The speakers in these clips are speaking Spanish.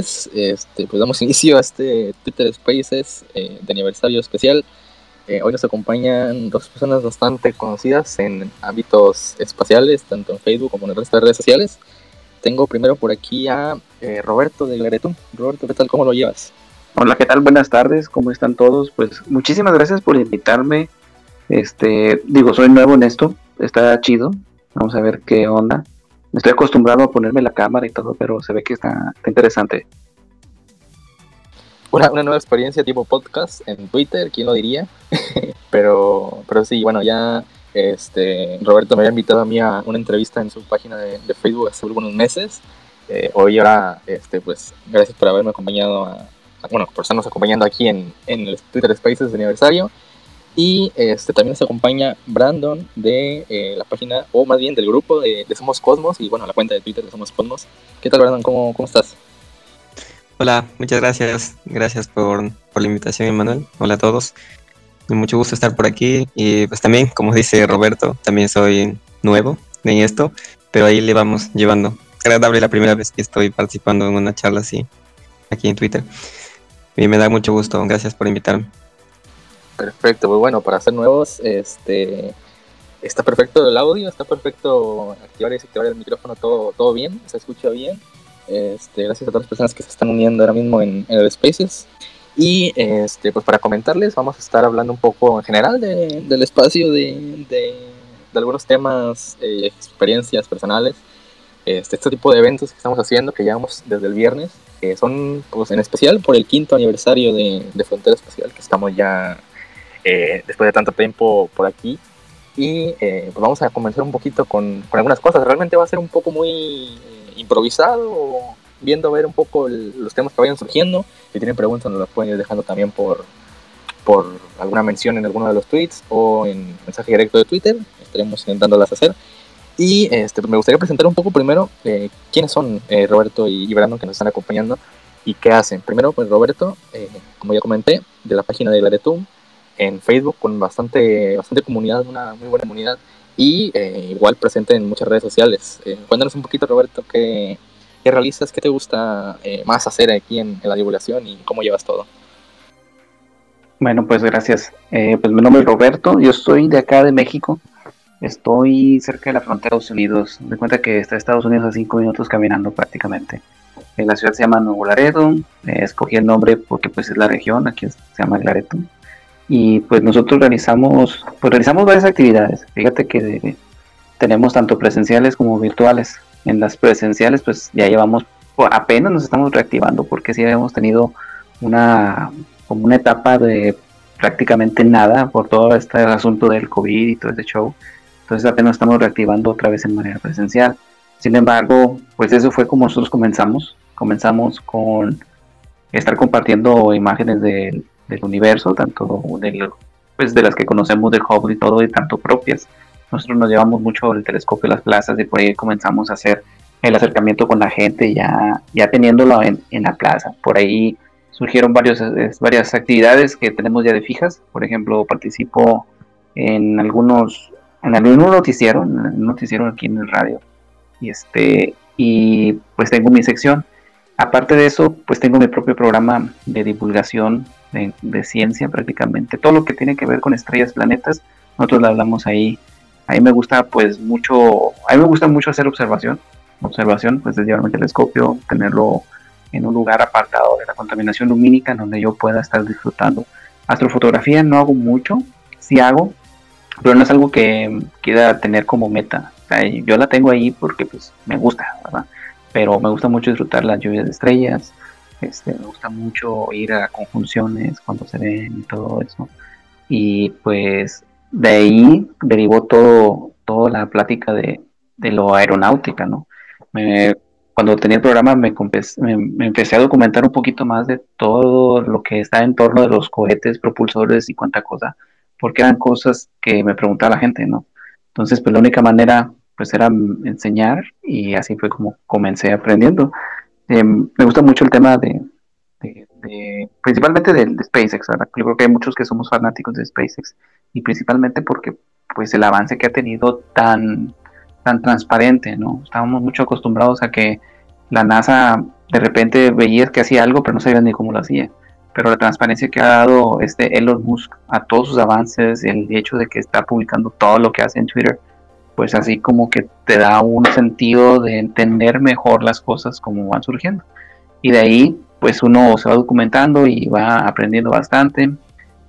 este, pues damos inicio a este Twitter Spaces eh, de aniversario especial. Eh, hoy nos acompañan dos personas bastante conocidas en ámbitos espaciales, tanto en Facebook como en el resto de redes sociales. Tengo primero por aquí a eh, Roberto de. Roberto, ¿qué tal? ¿Cómo lo llevas? Hola, ¿qué tal? Buenas tardes, ¿cómo están todos? Pues muchísimas gracias por invitarme. Este, digo, soy nuevo en esto, está chido. Vamos a ver qué onda. Estoy acostumbrado a ponerme la cámara y todo, pero se ve que está, interesante. Una, nueva experiencia tipo podcast en Twitter, ¿quién lo diría? pero, pero sí, bueno, ya este, Roberto me había invitado a mí a una entrevista en su página de, Facebook hace algunos meses. Eh, hoy ahora, este, pues, gracias por haberme acompañado a, bueno, por estarnos acompañando aquí en, en el Twitter Spaces de aniversario. Y este, también nos acompaña Brandon de eh, la página, o más bien del grupo de, Somos Cosmos, y bueno, la cuenta de Twitter de Somos Cosmos. ¿Qué tal, Brandon? ¿Cómo, cómo estás? Hola, muchas gracias. Gracias por, por la invitación, Emanuel. Hola a todos. Mucho gusto estar por aquí. Y pues también, como dice Roberto, también soy nuevo en esto, pero ahí le vamos llevando. Agradable la primera vez que estoy participando en una charla así aquí en Twitter. Y me da mucho gusto. Gracias por invitarme. Perfecto, muy bueno, para ser nuevos, este está perfecto el audio, está perfecto activar y desactivar el micrófono, todo, todo bien, se escucha bien. Este, gracias a todas las personas que se están uniendo ahora mismo en, el Spaces. Y este, pues para comentarles, vamos a estar hablando un poco en general del espacio, de, de, algunos temas, eh, experiencias personales, este, este tipo de eventos que estamos haciendo, que llevamos desde el viernes, que son pues en especial por el quinto aniversario de, de Frontera Espacial, que estamos ya eh, después de tanto tiempo por aquí. Y eh, pues vamos a comenzar un poquito con, con, algunas cosas. Realmente va a ser un poco muy eh, improvisado, viendo ver un poco los temas que vayan surgiendo. Si tienen preguntas, nos las pueden ir dejando también por, por alguna mención en alguno de los tweets o en mensaje directo de Twitter. Estaremos intentándolas hacer. Y este, me gustaría presentar un poco primero quiénes son Roberto y, Brandon que nos están acompañando y qué hacen. Primero, pues Roberto, como ya comenté, de la página de Laretum, en Facebook con bastante, bastante comunidad, una muy buena comunidad y eh, igual presente en muchas redes sociales. Eh, cuéntanos un poquito, Roberto, qué, qué realizas, qué te gusta eh, más hacer aquí en, la divulgación y cómo llevas todo. Bueno, pues gracias. pues mi nombre es Roberto, yo soy de acá de México. Estoy cerca de la frontera de Estados Unidos. Me cuenta que está Estados Unidos a cinco minutos caminando prácticamente. En la ciudad se llama Nuevo Laredo. escogí el nombre porque pues es la región, aquí se llama Laredo y pues nosotros realizamos, pues realizamos varias actividades. Fíjate que tenemos tanto presenciales como virtuales. En las presenciales pues ya llevamos, apenas nos estamos reactivando porque sí hemos tenido una, como una etapa de prácticamente nada por todo este asunto del COVID y todo ese show. Entonces apenas estamos reactivando otra vez en manera presencial. Sin embargo, pues eso fue como nosotros comenzamos. Comenzamos con estar compartiendo imágenes del del universo, tanto del, pues de las que conocemos del Hubble y todo, y tanto propias. Nosotros nos llevamos mucho el telescopio a las plazas y por ahí comenzamos a hacer el acercamiento con la gente ya, ya teniéndolo en, en la plaza. Por ahí surgieron varios, varias actividades que tenemos ya de fijas. Por ejemplo, participo en algunos, en algún noticiero, en un noticiero aquí en el radio. Y este, y pues tengo mi sección. Aparte de eso, pues tengo mi propio programa de divulgación de, ciencia prácticamente. Todo lo que tiene que ver con estrellas, planetas, nosotros lo hablamos ahí. Ahí me gusta pues mucho, a mí me gusta mucho hacer observación. Observación, pues es llevarme el telescopio, tenerlo en un lugar apartado de la contaminación lumínica donde yo pueda estar disfrutando. Astrofotografía no hago mucho, sí hago, pero no es algo que quiera tener como meta. yo la tengo ahí porque pues me gusta, ¿verdad? Pero me gusta mucho disfrutar las lluvias de estrellas, este, me gusta mucho ir a conjunciones cuando se ven y todo eso. Y pues de ahí derivó todo, toda la plática de, lo aeronáutica, ¿no? cuando tenía el programa me, me, empecé a documentar un poquito más de todo lo que está en torno de los cohetes, propulsores y cuánta cosa, porque eran cosas que me preguntaba la gente, ¿no? Entonces, pues la única manera pues era enseñar y así fue como comencé aprendiendo. Eh, me gusta mucho el tema de, principalmente de, SpaceX, ¿verdad? Yo creo que hay muchos que somos fanáticos de SpaceX y principalmente porque pues el avance que ha tenido tan, tan transparente, ¿no? Estábamos mucho acostumbrados a que la NASA de repente veías que hacía algo, pero no sabías ni cómo lo hacía. Pero la transparencia que ha dado este Elon Musk a todos sus avances, el hecho de que está publicando todo lo que hace en Twitter, pues así como que te da un sentido de entender mejor las cosas como van surgiendo. Y de ahí, pues uno se va documentando y va aprendiendo bastante.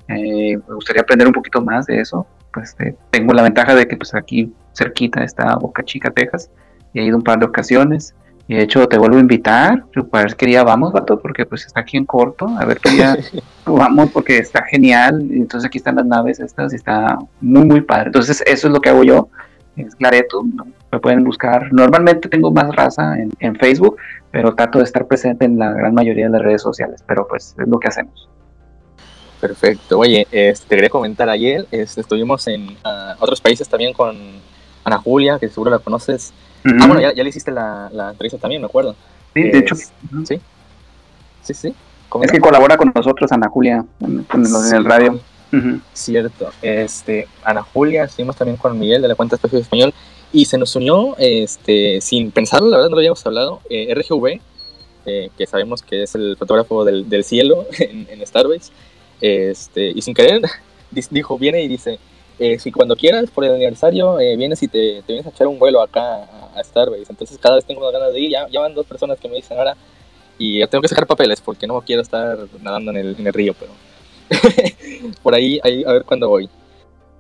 Eh, me gustaría aprender un poquito más de eso. Pues eh, tengo la ventaja de que pues aquí cerquita está Boca Chica, Texas, y he ido un par de ocasiones. Y de hecho te vuelvo a invitar, pues quería vamos, vato, porque pues está aquí en corto, a ver qué vamos porque está genial, entonces aquí están las naves estas y está muy muy padre. Entonces eso es lo que hago yo, es Clareto, me pueden buscar. Normalmente tengo más raza en, en, Facebook, pero trato de estar presente en la gran mayoría de las redes sociales, pero pues es lo que hacemos. Perfecto. Oye, este, te quería comentar ayer, este, estuvimos en uh, otros países también con Ana Julia, que seguro la conoces. Ah, bueno, ya, ya, le hiciste la, la, entrevista también, me acuerdo. Sí, de hecho. Sí. Sí, sí. Es que colabora con nosotros Ana Julia en, en, sí. el radio. Cierto. Este, Ana Julia, estuvimos también con Miguel de la cuenta Espacio Español y se nos unió, este, sin pensarlo, la verdad no lo habíamos hablado, eh, RGV, eh, que sabemos que es el fotógrafo del, cielo en, en Starbase, este, y sin querer dijo, viene y dice, eh, si cuando quieras, por el aniversario, eh, vienes y te, te, vienes a echar un vuelo acá a, Starbase. Entonces cada vez tengo ganas de ir. Ya, ya, dos personas que me dicen ahora. Y tengo que sacar papeles porque no quiero estar nadando en el, en el río. Pero por ahí, ahí, a ver cuándo voy.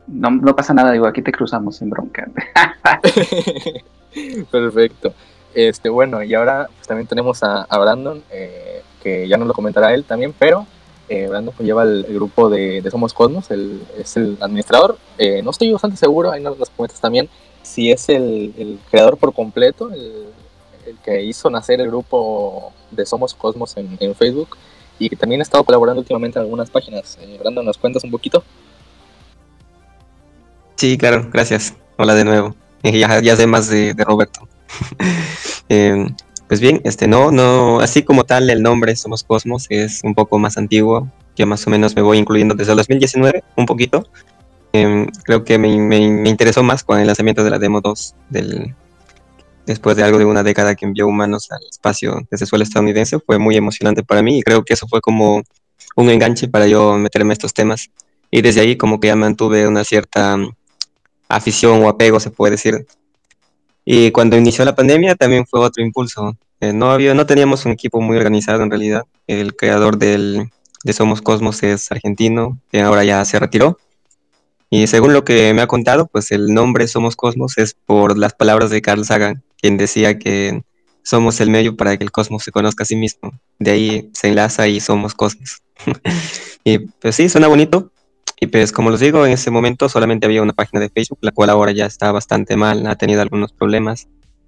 No, no pasa nada, digo, aquí te cruzamos sin bronca. Perfecto. Este, bueno, y ahora pues, también tenemos a, a Brandon, eh, que ya nos lo comentará él también, pero eh, Brandon pues, lleva el, el grupo de, de, Somos Cosmos, el, es el administrador. Eh, no estoy bastante seguro, ahí nos lo comentas también, si es el, el creador por completo, el, el, que hizo nacer el grupo de Somos Cosmos en, en, Facebook y que también ha estado colaborando últimamente en algunas páginas. Eh, Brandon, ¿nos cuentas un poquito? Sí, claro, gracias. Hola de nuevo. Ya, ya sé más de, Roberto. eh, pues bien, este no, no, así como tal el nombre Somos Cosmos es un poco más antiguo, yo más o menos me voy incluyendo desde el 2019, un poquito. Eh, creo que me, me, me, interesó más con el lanzamiento de la demo 2 del, después de algo de una década que envió humanos al espacio desde suelo estadounidense, fue muy emocionante para mí y creo que eso fue como un enganche para yo meterme a estos temas. Y desde ahí como que ya mantuve una cierta afición o apego, se puede decir, y cuando inició la pandemia también fue otro impulso. Eh, no, había, no teníamos un equipo muy organizado en realidad. El creador de Somos Cosmos es argentino, que ahora ya se retiró. Y según lo que me ha contado, pues el nombre Somos Cosmos es por las palabras de Carl Sagan, quien decía que somos el medio para que el cosmos se conozca a sí mismo. De ahí se enlaza y somos cosmos. y pues sí, suena bonito, y pues como les digo, en ese momento solamente había una página de Facebook, la cual ahora ya está bastante mal, ha tenido algunos problemas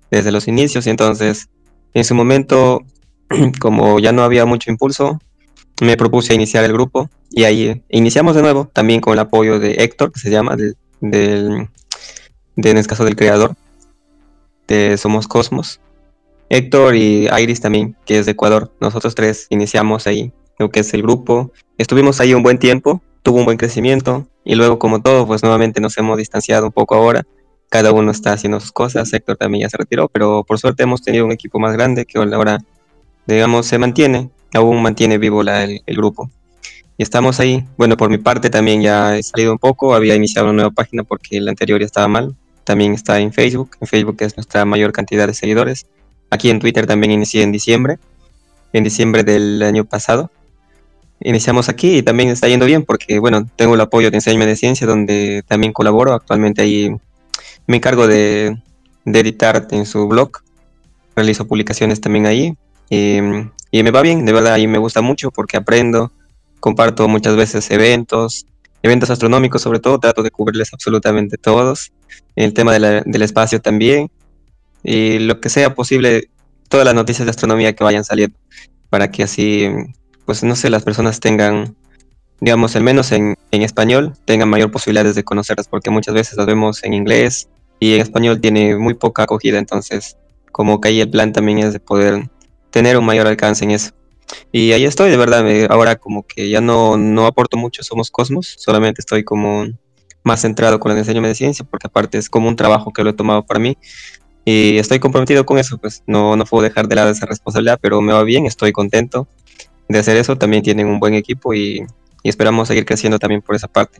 desde los inicios y entonces en su momento, como ya no había mucho impulso, me propuse iniciar el grupo y ahí iniciamos de nuevo, también con el apoyo de Héctor, que se llama, del, del de, en este caso del creador Somos Cosmos. Héctor y Iris también, que es de Ecuador. Nosotros tres iniciamos ahí lo que es el grupo. Estuvimos ahí un buen tiempo, tuvo un buen crecimiento y luego como todo, pues nuevamente nos hemos distanciado un poco ahora. Cada uno está haciendo sus cosas, Héctor también ya se retiró, pero por suerte hemos tenido un equipo más grande que ahora, digamos, se mantiene, aún mantiene vivo el, el, grupo. Y estamos ahí. Bueno, por mi parte también ya he salido un poco, había iniciado una nueva página porque la anterior ya estaba mal. También está en Facebook, en Facebook es nuestra mayor cantidad de seguidores. Aquí en Twitter también inicié en diciembre, en diciembre del año pasado iniciamos aquí y también está yendo bien porque, bueno, tengo el apoyo de Enseñame de Ciencia donde también colaboro. Actualmente ahí me encargo de, de editar en su blog. Realizo publicaciones también ahí y, y, me va bien, de verdad, y me gusta mucho porque aprendo, comparto muchas veces eventos, eventos astronómicos sobre todo, trato de cubrirles absolutamente todos. El tema del espacio también y lo que sea posible, todas las noticias de astronomía que vayan saliendo para que así pues no sé, las personas tengan, digamos, al menos en, en, español, tengan mayor posibilidades de conocerlas, porque muchas veces las vemos en inglés y en español tiene muy poca acogida, entonces como que ahí el plan también es de poder tener un mayor alcance en eso. Y ahí estoy, de verdad, me, ahora como que ya no, no aporto mucho Somos Cosmos, solamente estoy como más centrado con el diseño de ciencia, porque aparte es como un trabajo que lo he tomado para mí, y estoy comprometido con eso, pues no, no puedo dejar de lado esa responsabilidad, pero me va bien, estoy contento de hacer eso, también tienen un buen equipo y, y esperamos seguir creciendo también por esa parte.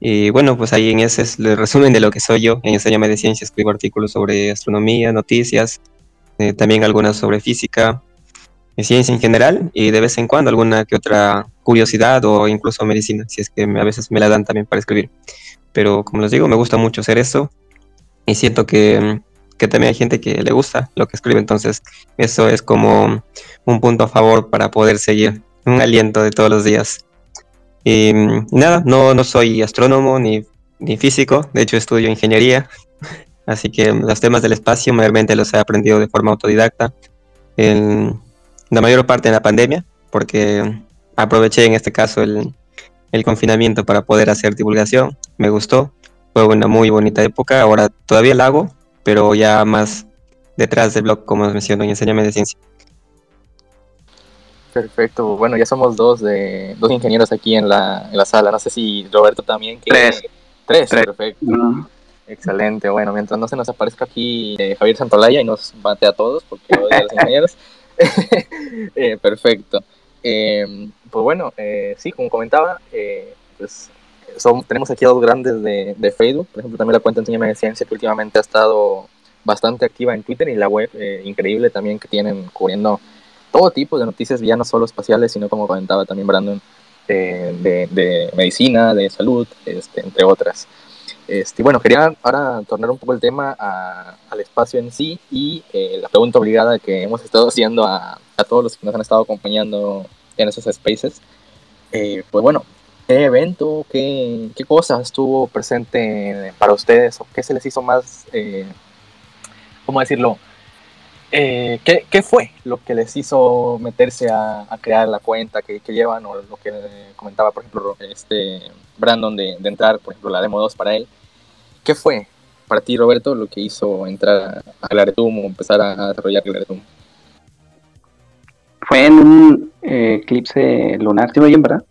Y bueno, pues ahí en ese es el resumen de lo que soy yo. En Enséñame de Ciencia escribo artículos sobre astronomía, noticias, eh, también algunas sobre física, ciencia en general y de vez en cuando alguna que otra curiosidad o incluso medicina, si es que a veces me la dan también para escribir. Pero como les digo, me gusta mucho hacer eso y siento que, que también hay gente que le gusta lo que escribe, entonces eso es como un punto a favor para poder seguir, un aliento de todos los días. Y, nada, no, no soy astrónomo ni, ni físico, de hecho estudio ingeniería, así que los temas del espacio mayormente los he aprendido de forma autodidacta, en la mayor parte en la pandemia, porque aproveché en este caso el, el confinamiento para poder hacer divulgación, me gustó, fue una muy bonita época, ahora todavía la hago, pero ya más detrás del blog, como menciono, y Enséñame de Ciencia. Perfecto. Bueno, ya somos dos de dos ingenieros aquí en la, en la sala. No sé si Roberto también. Tres. Tres, perfecto. Excelente. Bueno, mientras no se nos aparezca aquí eh, Javier Santolaya y nos bate a todos, porque odia a los ingenieros. eh, perfecto. Eh, pues bueno, eh, sí, como comentaba, pues son, tenemos aquí a dos grandes de, de, Facebook. Por ejemplo, también la cuenta Enséñame de Ciencia, que últimamente ha estado bastante activa en Twitter y la web, increíble también que tienen cubriendo todo tipo de noticias, ya no solo espaciales, sino como comentaba también Brandon, de, de, medicina, de salud, este, entre otras. Este, bueno, quería ahora tornar un poco el tema a, al espacio en sí y eh, la pregunta obligada que hemos estado haciendo a, a, todos los que nos han estado acompañando en esos spaces. Eh, pues bueno, ¿qué evento, qué, qué estuvo presente para ustedes o qué se les hizo más, eh, ¿cómo decirlo? Eh, ¿qué, ¿qué, fue lo que les hizo meterse a, a crear la cuenta que, que, llevan o lo que comentaba, por ejemplo, este Brandon de, de, entrar, por ejemplo, la demo 2 para él? ¿Qué fue para ti, Roberto, lo que hizo entrar a Claretum o empezar a, desarrollar Claretum? Fue en un eh, eclipse lunar, ¿sí me oyen, verdad?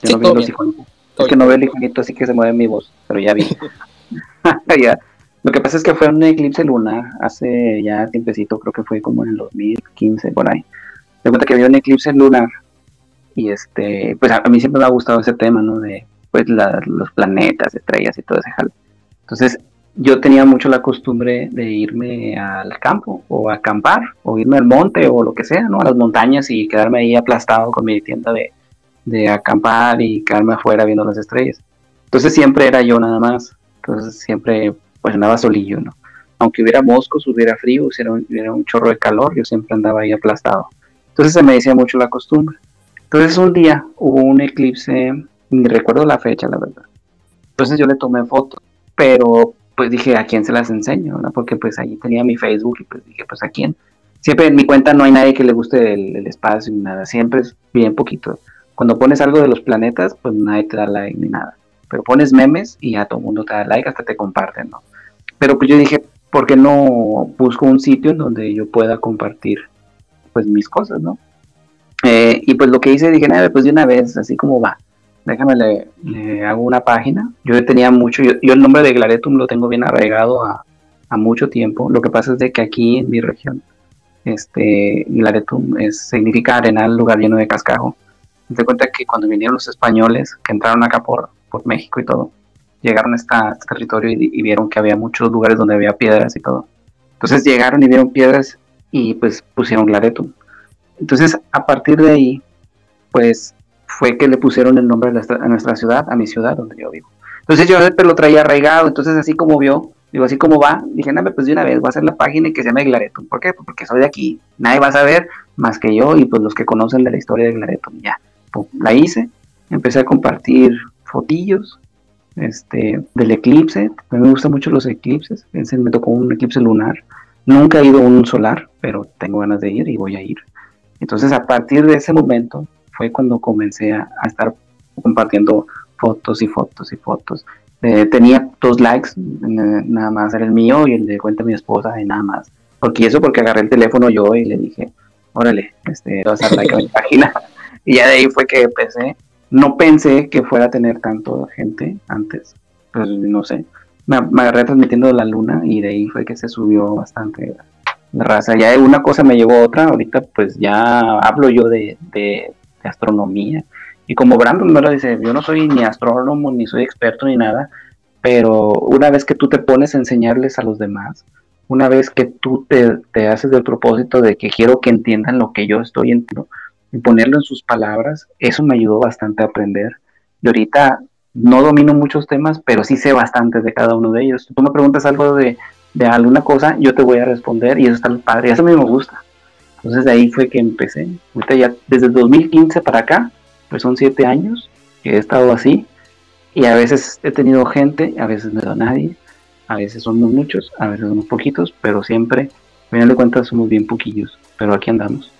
Yo sí, no vi los iconitos. Es que no veo el iconito, así que se mueve mi voz, pero ya vi. ya. Lo que pasa es que fue un eclipse lunar hace ya tiempecito, creo que fue como en el 2015, por ahí. Me cuenta que había un eclipse lunar y este, pues a, a, mí siempre me ha gustado ese tema, ¿no? De pues la, los planetas, estrellas y todo ese jalo. Entonces yo tenía mucho la costumbre de irme al campo o a acampar o irme al monte o lo que sea, ¿no? A las montañas y quedarme ahí aplastado con mi tienda de, de acampar y quedarme afuera viendo las estrellas. Entonces siempre era yo nada más. Entonces siempre pues andaba solillo, ¿no? Aunque hubiera moscos, hubiera frío, hubiera un, chorro de calor, yo siempre andaba ahí aplastado. Entonces se me decía mucho la costumbre. Entonces un día hubo un eclipse, ni recuerdo la fecha, la verdad. Entonces yo le tomé fotos, pero pues dije, ¿a quién se las enseño? ¿no? Porque pues ahí tenía mi Facebook y pues dije, pues ¿a quién? Siempre en mi cuenta no hay nadie que le guste el, espacio ni nada, siempre es bien poquito. Cuando pones algo de los planetas, pues nadie te da like ni nada. Pero pones memes y ya todo el mundo te da like, hasta te comparten, ¿no? Pero pues yo dije, ¿por qué no busco un sitio en donde yo pueda compartir pues mis cosas, ¿no? Eh, y pues lo que hice, dije, nada, pues de una vez, así como va, déjame le, le hago una página. Yo tenía mucho, yo, yo, el nombre de Glaretum lo tengo bien arraigado a, a, mucho tiempo. Lo que pasa es de que aquí en mi región, este, Glaretum es, significa arenal, lugar lleno de cascajo. Te cuenta que cuando vinieron los españoles, que entraron acá por, por México y todo, llegaron a, esta, a este territorio y, y, vieron que había muchos lugares donde había piedras y todo. Entonces llegaron y vieron piedras y pues pusieron Glaretum. Entonces a partir de ahí, pues fue que le pusieron el nombre a nuestra, ciudad, a mi ciudad donde yo vivo. Entonces yo siempre lo traía arraigado, entonces así como vio, digo, así como va, dije, nada, pues de una vez voy a hacer la página y que se llame Glaretum. ¿Por qué? Pues porque soy de aquí, nadie va a saber más que yo y pues los que conocen de la historia de Glaretum, ya. Pues, la hice, empecé a compartir fotillos, este, del eclipse. A mí me gustan mucho los eclipses. Ese me tocó un eclipse lunar. Nunca he ido a un solar, pero tengo ganas de ir y voy a ir. Entonces, a partir de ese momento fue cuando comencé a, a estar compartiendo fotos y fotos y fotos. Eh, tenía dos likes, nada más era el mío y el de cuenta de mi esposa y nada más. Porque eso porque agarré el teléfono yo y le dije, órale, este, vas a like a mi página. Y ya de ahí fue que empecé no pensé que fuera a tener tanto gente antes, pues no sé. me, agarré transmitiendo la luna y de ahí fue que se subió bastante la raza. Ya una cosa me llevó a otra, ahorita pues ya hablo yo de, de, astronomía. Y como Brandon me lo dice, yo no soy ni astrónomo, ni soy experto, ni nada, pero una vez que tú te pones a enseñarles a los demás, una vez que tú te, te haces del propósito de que quiero que entiendan lo que yo estoy entendiendo, y ponerlo en sus palabras, eso me ayudó bastante a aprender. Y ahorita no domino muchos temas, pero sí sé bastante de cada uno de ellos. Tú me preguntas algo de, de alguna cosa, yo te voy a responder y eso está padre, eso a mí me gusta. Entonces de ahí fue que empecé. Ahorita ya desde el 2015 para acá, pues son siete años que he estado así y a veces he tenido gente, a veces no he dado nadie, a veces somos muchos, a veces somos poquitos, pero siempre, a final de cuentas, somos bien poquillos, pero aquí andamos.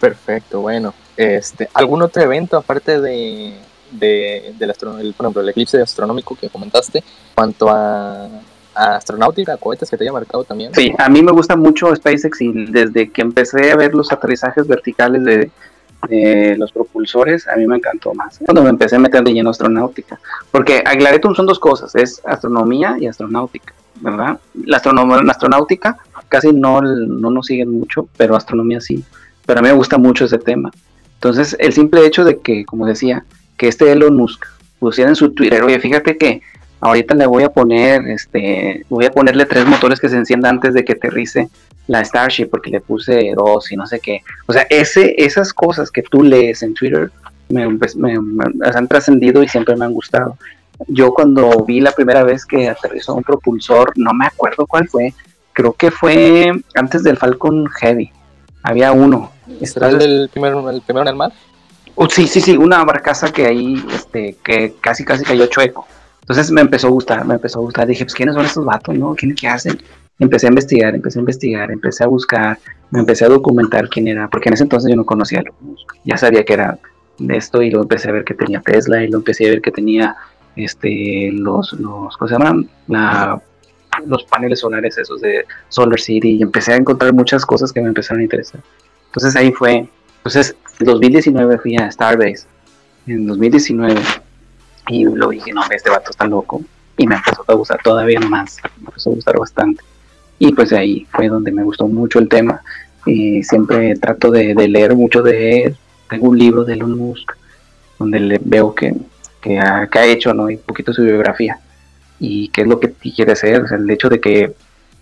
Perfecto, bueno. Este, ¿Algún otro evento aparte de, de, del, ejemplo, el eclipse astronómico que comentaste, cuanto a, astronáutica, cohetes que te haya marcado también? Sí, a mí me gusta mucho SpaceX y desde que empecé a ver los aterrizajes verticales de, los propulsores, a mí me encantó más. Cuando me empecé a meter de lleno astronáutica, porque Aglaretum son dos cosas, es astronomía y astronáutica, ¿verdad? La, la astronáutica casi no, no nos siguen mucho, pero astronomía sí pero a mí me gusta mucho ese tema. Entonces, el simple hecho de que, como decía, que este Elon Musk pusiera en su Twitter, oye, fíjate que ahorita le voy a poner, este, voy a ponerle tres motores que se enciendan antes de que aterrice la Starship, porque le puse dos y no sé qué. O sea, ese, esas cosas que tú lees en Twitter me, pues, me, han trascendido y siempre me han gustado. Yo cuando vi la primera vez que aterrizó un propulsor, no me acuerdo cuál fue, creo que fue antes del Falcon Heavy había uno. ¿Será el del primero, el primero en el mar? Uh, sí, sí, sí, una barcaza que ahí, este, que casi, casi cayó chueco. Entonces me empezó a gustar, me empezó a gustar. Dije, pues, ¿quiénes son estos vatos, no? ¿Quiénes qué hacen? Empecé a investigar, empecé a investigar, empecé a buscar, me empecé a documentar quién era, porque en ese entonces yo no conocía a Ya sabía que era de esto y lo empecé a ver que tenía Tesla y lo empecé a ver que tenía este los los ¿cómo se llaman? La los paneles solares esos de Solar City y empecé a encontrar muchas cosas que me empezaron a interesar. Entonces ahí fue, entonces en 2019 fui a Starbase, en 2019, y lo dije, no, este vato está loco, y me empezó a gustar todavía más, me empezó a gustar bastante. Y pues ahí fue donde me gustó mucho el tema, y siempre trato de, leer mucho de él. Tengo un libro de Elon Musk, donde le veo que, que, ha, que hecho, ¿no? Y un poquito su biografía y qué es lo que quiere ser, el hecho de que,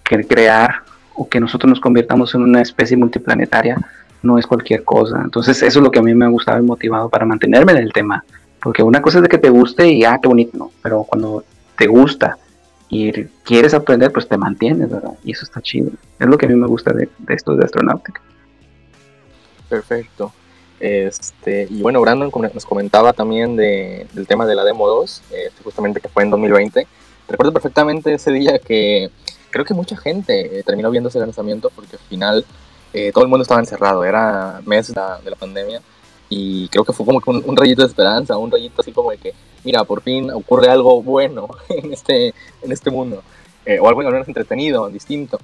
crear o que nosotros nos convirtamos en una especie multiplanetaria no es cualquier cosa. Entonces eso es lo que a mí me ha gustado y motivado para mantenerme en el tema. Porque una cosa es de que te guste y ah, qué bonito, ¿no? Pero cuando te gusta y quieres aprender, pues te mantienes, ¿verdad? Y eso está chido. Es lo que a mí me gusta de, esto de astronáutica. Perfecto. Este, y bueno, Brandon nos comentaba también de, del tema de la Demo 2, este, justamente que fue en 2020. Recuerdo perfectamente ese día que creo que mucha gente eh, terminó viendo ese lanzamiento porque al final eh, todo el mundo estaba encerrado, era mes de la, pandemia y creo que fue como un, rayito de esperanza, un rayito así como de que, mira, por fin ocurre algo bueno en este, en este mundo, eh, o algo al menos entretenido, distinto.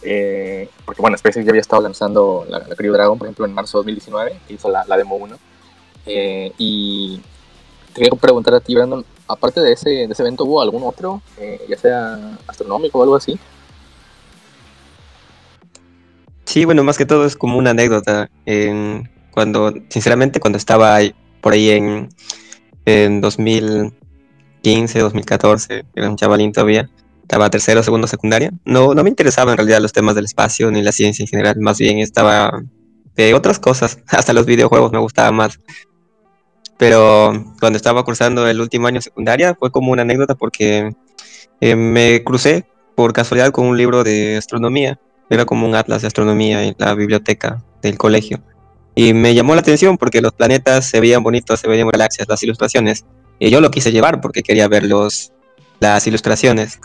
porque bueno, SpaceX ya había estado lanzando la, la Crew Dragon, por ejemplo, en marzo de 2019, que hizo la, la demo 1. y te quiero preguntar a ti, Brandon, aparte de ese, de ese evento, ¿hubo algún otro, eh, ya sea astronómico o algo así? Sí, bueno, más que todo es como una anécdota. Cuando, sinceramente, cuando estaba por ahí en, en 2015, 2014, era un chavalín todavía, estaba tercero, segundo, secundaria. No, no me interesaban en realidad los temas del espacio ni la ciencia en general, más bien estaba de otras cosas, hasta los videojuegos me gustaban más. Pero cuando estaba cursando el último año secundaria fue como una anécdota porque eh, me crucé por casualidad con un libro de astronomía. Era como un atlas de astronomía en la biblioteca del colegio. Y me llamó la atención porque los planetas se veían bonitos, se veían galaxias, las ilustraciones. Y yo lo quise llevar porque quería ver los, las ilustraciones.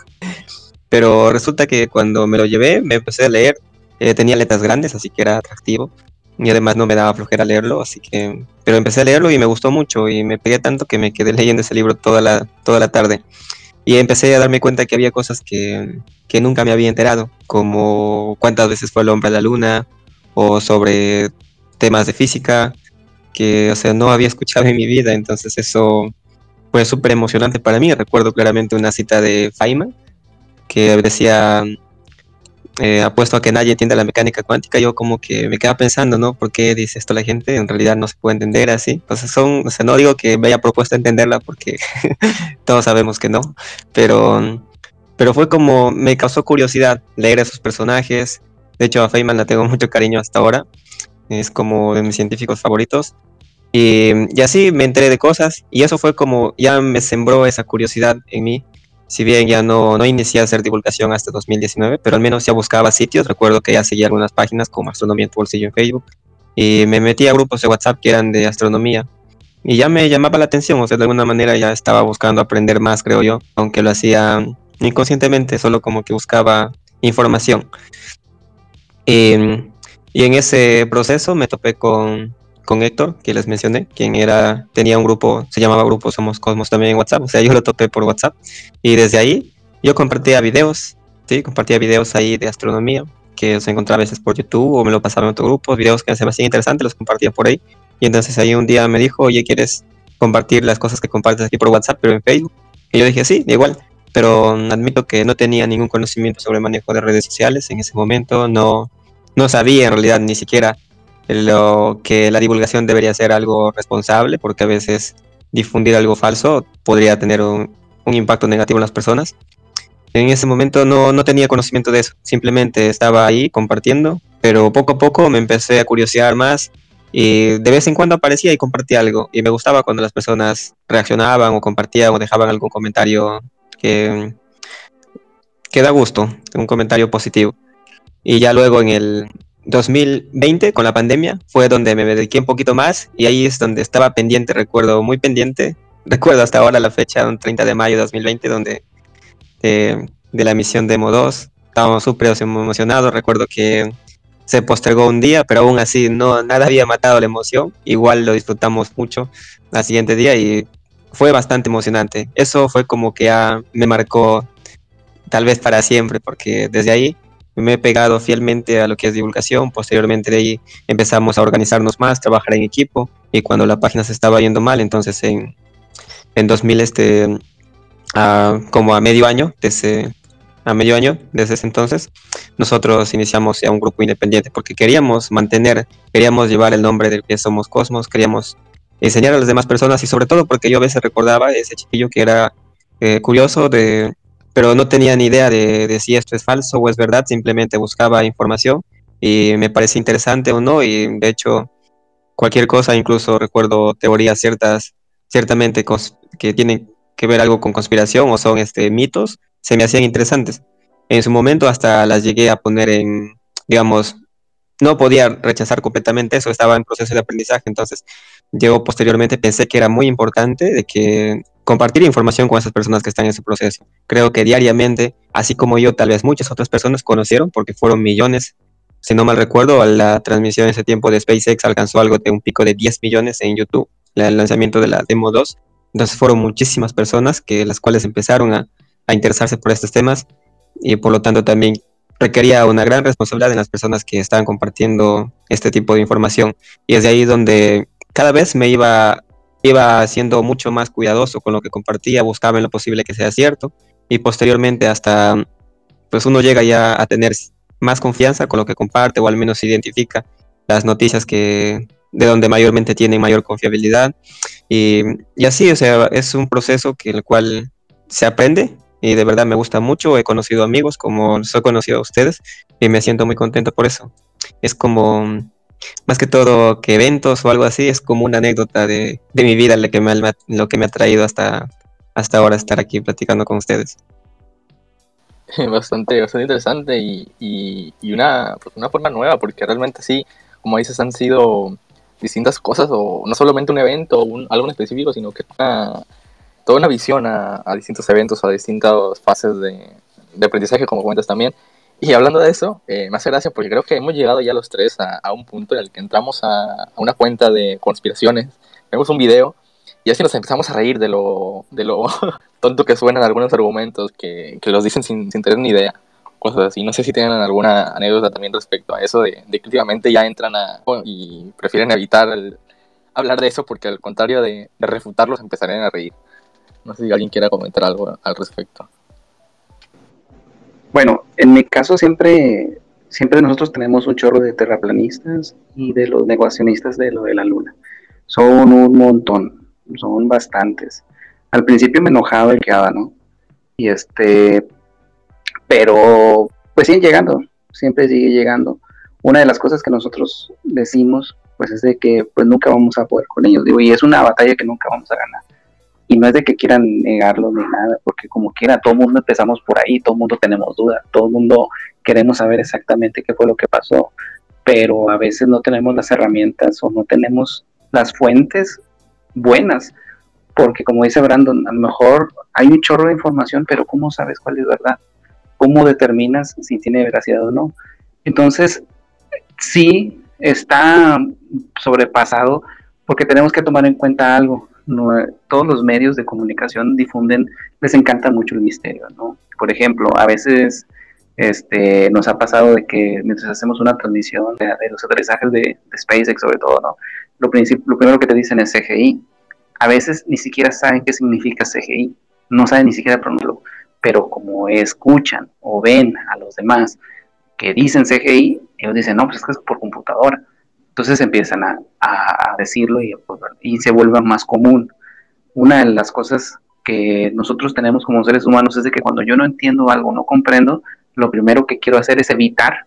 Pero resulta que cuando me lo llevé, me empecé a leer. Eh, tenía letras grandes, así que era atractivo y además no me daba flojera leerlo, así que... Pero empecé a leerlo y me gustó mucho y me pegué tanto que me quedé leyendo ese libro toda la, toda la tarde. Y empecé a darme cuenta que había cosas que, que nunca me había enterado, como cuántas veces fue el hombre a la luna, o sobre temas de física, que, o sea, no había escuchado en mi vida, entonces eso fue súper emocionante para mí. Recuerdo claramente una cita de Feynman que decía, eh, apuesto a que nadie entienda la mecánica cuántica. Yo como que me quedaba pensando, ¿no? ¿Por qué dice esto la gente? En realidad no se puede entender así. Entonces son, o sea, no digo que me haya propuesto entenderla porque todos sabemos que no, pero, pero fue como, me causó curiosidad leer a esos personajes. De hecho, a Feynman la tengo mucho cariño hasta ahora. Es como de mis científicos favoritos. Y, y, así me enteré de cosas y eso fue como ya me sembró esa curiosidad en mí. Si bien ya no, no inicié a hacer divulgación hasta 2019, pero al menos ya buscaba sitios. Recuerdo que ya seguía algunas páginas como Astronomía en tu bolsillo en Facebook y me metí a grupos de WhatsApp que eran de astronomía. Y ya me llamaba la atención, o sea, de alguna manera ya estaba buscando aprender más, creo yo, aunque lo hacía inconscientemente, solo como que buscaba información. Y, y en ese proceso me topé con, con Héctor, que les mencioné, quien era, tenía un grupo, se llamaba Grupo Somos Cosmos también en WhatsApp, o sea, yo lo topé por WhatsApp. Y desde ahí yo compartía videos, sí, compartía videos ahí de astronomía que se encontraba a veces por YouTube o me lo pasaba en otro grupo, videos que me hacían interesantes, los compartía por ahí. Y entonces ahí un día me dijo, oye, ¿quieres compartir las cosas que compartes aquí por WhatsApp, pero en Facebook? Y yo dije, sí, igual, pero admito que no tenía ningún conocimiento sobre el manejo de redes sociales en ese momento, no, no sabía en realidad ni siquiera lo que la divulgación debería ser algo responsable, porque a veces difundir algo falso podría tener un, impacto negativo en las personas. En ese momento no, no, tenía conocimiento de eso, simplemente estaba ahí compartiendo, pero poco a poco me empecé a curiosear más y de vez en cuando aparecía y compartía algo y me gustaba cuando las personas reaccionaban o compartían o dejaban algún comentario que, que da gusto, un comentario positivo. Y ya luego en el, 2020, con la pandemia, fue donde me dediqué un poquito más y ahí es donde estaba pendiente, recuerdo, muy pendiente. Recuerdo hasta ahora la fecha, un 30 de mayo de 2020, donde eh, de la misión Demo 2 estábamos súper emocionados. Recuerdo que se postergó un día, pero aún así no nada había matado la emoción. Igual lo disfrutamos mucho al siguiente día y fue bastante emocionante. Eso fue como que ya me marcó tal vez para siempre, porque desde ahí me he pegado fielmente a lo que es divulgación. Posteriormente de ahí empezamos a organizarnos más, trabajar en equipo y cuando la página se estaba yendo mal, entonces en, en 2000, este, como a medio año, desde, a medio año ese entonces, nosotros iniciamos ya un grupo independiente porque queríamos mantener, queríamos llevar el nombre del que somos Cosmos, queríamos enseñar a las demás personas y sobre todo porque yo a veces recordaba ese chiquillo que era eh, curioso de pero no tenía ni idea de, si esto es falso o es verdad, simplemente buscaba información y me parece interesante o no, y de hecho cualquier cosa, incluso recuerdo teorías ciertas, ciertamente que tienen que ver algo con conspiración o son este, mitos, se me hacían interesantes. En su momento hasta las llegué a poner en, digamos, no podía rechazar completamente eso, estaba en proceso de aprendizaje, entonces yo posteriormente pensé que era muy importante de que compartir información con esas personas que están en ese proceso. Creo que diariamente, así como yo, tal vez muchas otras personas conocieron, porque fueron millones. Si no mal recuerdo, la transmisión ese tiempo de SpaceX alcanzó algo de un pico de 10 millones en YouTube, el lanzamiento de la Demo 2. Entonces fueron muchísimas personas que las cuales empezaron a, a interesarse por estos temas y por lo tanto también requería una gran responsabilidad en las personas que estaban compartiendo este tipo de información. Y es de ahí donde cada vez me iba iba siendo mucho más cuidadoso con lo que compartía, buscaba en lo posible que sea cierto y posteriormente hasta pues uno llega ya a tener más confianza con lo que comparte o al menos identifica las noticias que de donde mayormente tienen mayor confiabilidad y, y así, o sea, es un proceso que el cual se aprende y de verdad me gusta mucho, he conocido amigos como los he conocido a ustedes y me siento muy contento por eso. Es como más que todo que eventos o algo así, es como una anécdota de, mi vida lo que, me, lo que me ha traído hasta, hasta ahora estar aquí platicando con ustedes. Bastante, bastante interesante y, y, una, pues, una forma nueva, porque realmente sí, como dices, han sido distintas cosas, o no solamente un evento o algo en específico, sino que una, toda una visión a, distintos eventos, a distintas fases de, de aprendizaje, como comentas también. Y hablando de eso, eh, me hace gracia porque creo que hemos llegado ya los tres a, un punto en el que entramos a, una cuenta de conspiraciones, vemos un video y así nos empezamos a reír de lo, de lo tonto que suenan algunos argumentos que, los dicen sin, sin, tener ni idea. Cosas así. No sé si tienen alguna anécdota también respecto a eso, de, de que últimamente ya entran a, y prefieren evitar hablar de eso porque al contrario de, de refutarlos empezarían a reír. No sé si alguien quiera comentar algo al respecto. Bueno, en mi caso siempre, siempre nosotros tenemos un chorro de terraplanistas y de los negacionistas de lo de la luna. Son un montón, son bastantes. Al principio me enojaba y quedaba, ¿no? Y este, pero pues siguen llegando, siempre sigue llegando. Una de las cosas que nosotros decimos, pues es de que pues nunca vamos a poder con ellos, digo, y es una batalla que nunca vamos a ganar y no es de que quieran negarlo ni nada, porque como quiera, todo el mundo empezamos por ahí, todo el mundo tenemos dudas, todo el mundo queremos saber exactamente qué fue lo que pasó, pero a veces no tenemos las herramientas o no tenemos las fuentes buenas, porque como dice Brandon, a lo mejor hay un chorro de información, pero ¿cómo sabes cuál es verdad? ¿Cómo determinas si tiene veracidad o no? Entonces, sí está sobrepasado porque tenemos que tomar en cuenta algo todos los medios de comunicación difunden, les encanta mucho el misterio, ¿no? Por ejemplo, a veces este, nos ha pasado de que mientras hacemos una transmisión de, los aterrizajes de, SpaceX sobre todo, ¿no? Lo, lo primero que te dicen es CGI. A veces ni siquiera saben qué significa CGI, no saben ni siquiera pronunciarlo, pero como escuchan o ven a los demás que dicen CGI, ellos dicen, no, pues es que es por computadora. Entonces empiezan a, decirlo y, pues, y, se vuelve más común. Una de las cosas que nosotros tenemos como seres humanos es de que cuando yo no entiendo algo, no comprendo, lo primero que quiero hacer es evitar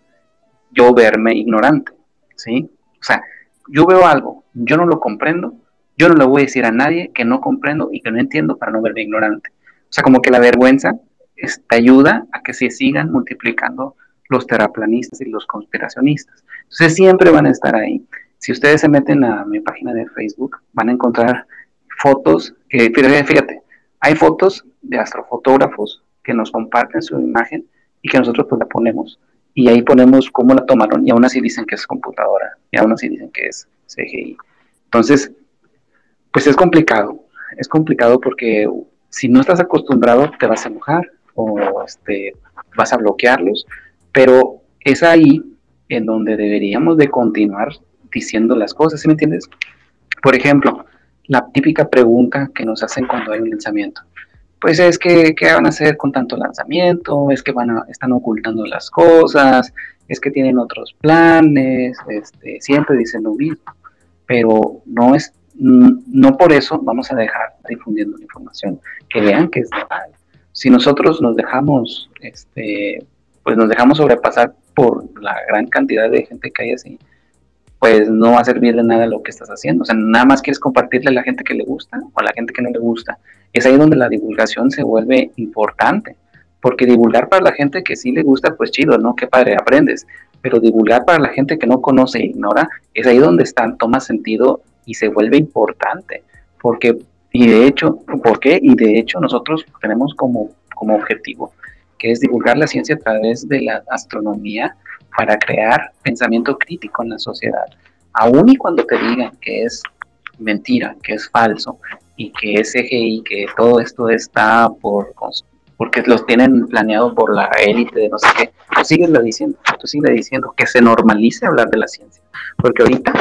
yo verme ignorante, ¿sí? O sea, yo veo algo, yo no lo comprendo, yo no le voy a decir a nadie que no comprendo y que no entiendo para no verme ignorante. O sea, como que la vergüenza te ayuda a que se sigan multiplicando los terraplanistas y los conspiracionistas. Entonces siempre van a estar ahí. Si ustedes se meten a mi página de Facebook, van a encontrar fotos, que, fíjate, hay fotos de astrofotógrafos que nos comparten su imagen y que nosotros pues la ponemos. Y ahí ponemos cómo la tomaron y aún así dicen que es computadora y aún así dicen que es CGI. Entonces, pues es complicado. Es complicado porque si no estás acostumbrado te vas a enojar o este, vas a bloquearlos pero es ahí en donde deberíamos de continuar diciendo las cosas, ¿sí me entiendes? Por ejemplo, la típica pregunta que nos hacen cuando hay un lanzamiento. Pues es que, ¿qué van a hacer con tanto lanzamiento? Es que van a, están ocultando las cosas, es que tienen otros planes, este, siempre dicen lo mismo. Pero no es, no por eso vamos a dejar difundiendo la información, que vean que es real. Si nosotros nos dejamos este, pues nos dejamos sobrepasar por la gran cantidad de gente que hay así, pues no va a servir de nada lo que estás haciendo. O sea, nada más quieres compartirle a la gente que le gusta o a la gente que no le gusta. Es ahí donde la divulgación se vuelve importante. Porque divulgar para la gente que sí le gusta, pues chido, ¿no? Qué padre, aprendes. Pero divulgar para la gente que no conoce e ignora, es ahí donde está, toma sentido y se vuelve importante. Porque, y de hecho, ¿por qué? Y de hecho nosotros tenemos como, como objetivo que es divulgar la ciencia a través de la astronomía para crear pensamiento crítico en la sociedad. Aún y cuando te digan que es mentira, que es falso y que es CGI, que todo esto está por porque los tienen planeado por la élite de no sé qué, tú sigues diciendo, tú sigues diciendo que se normalice hablar de la ciencia, porque ahorita,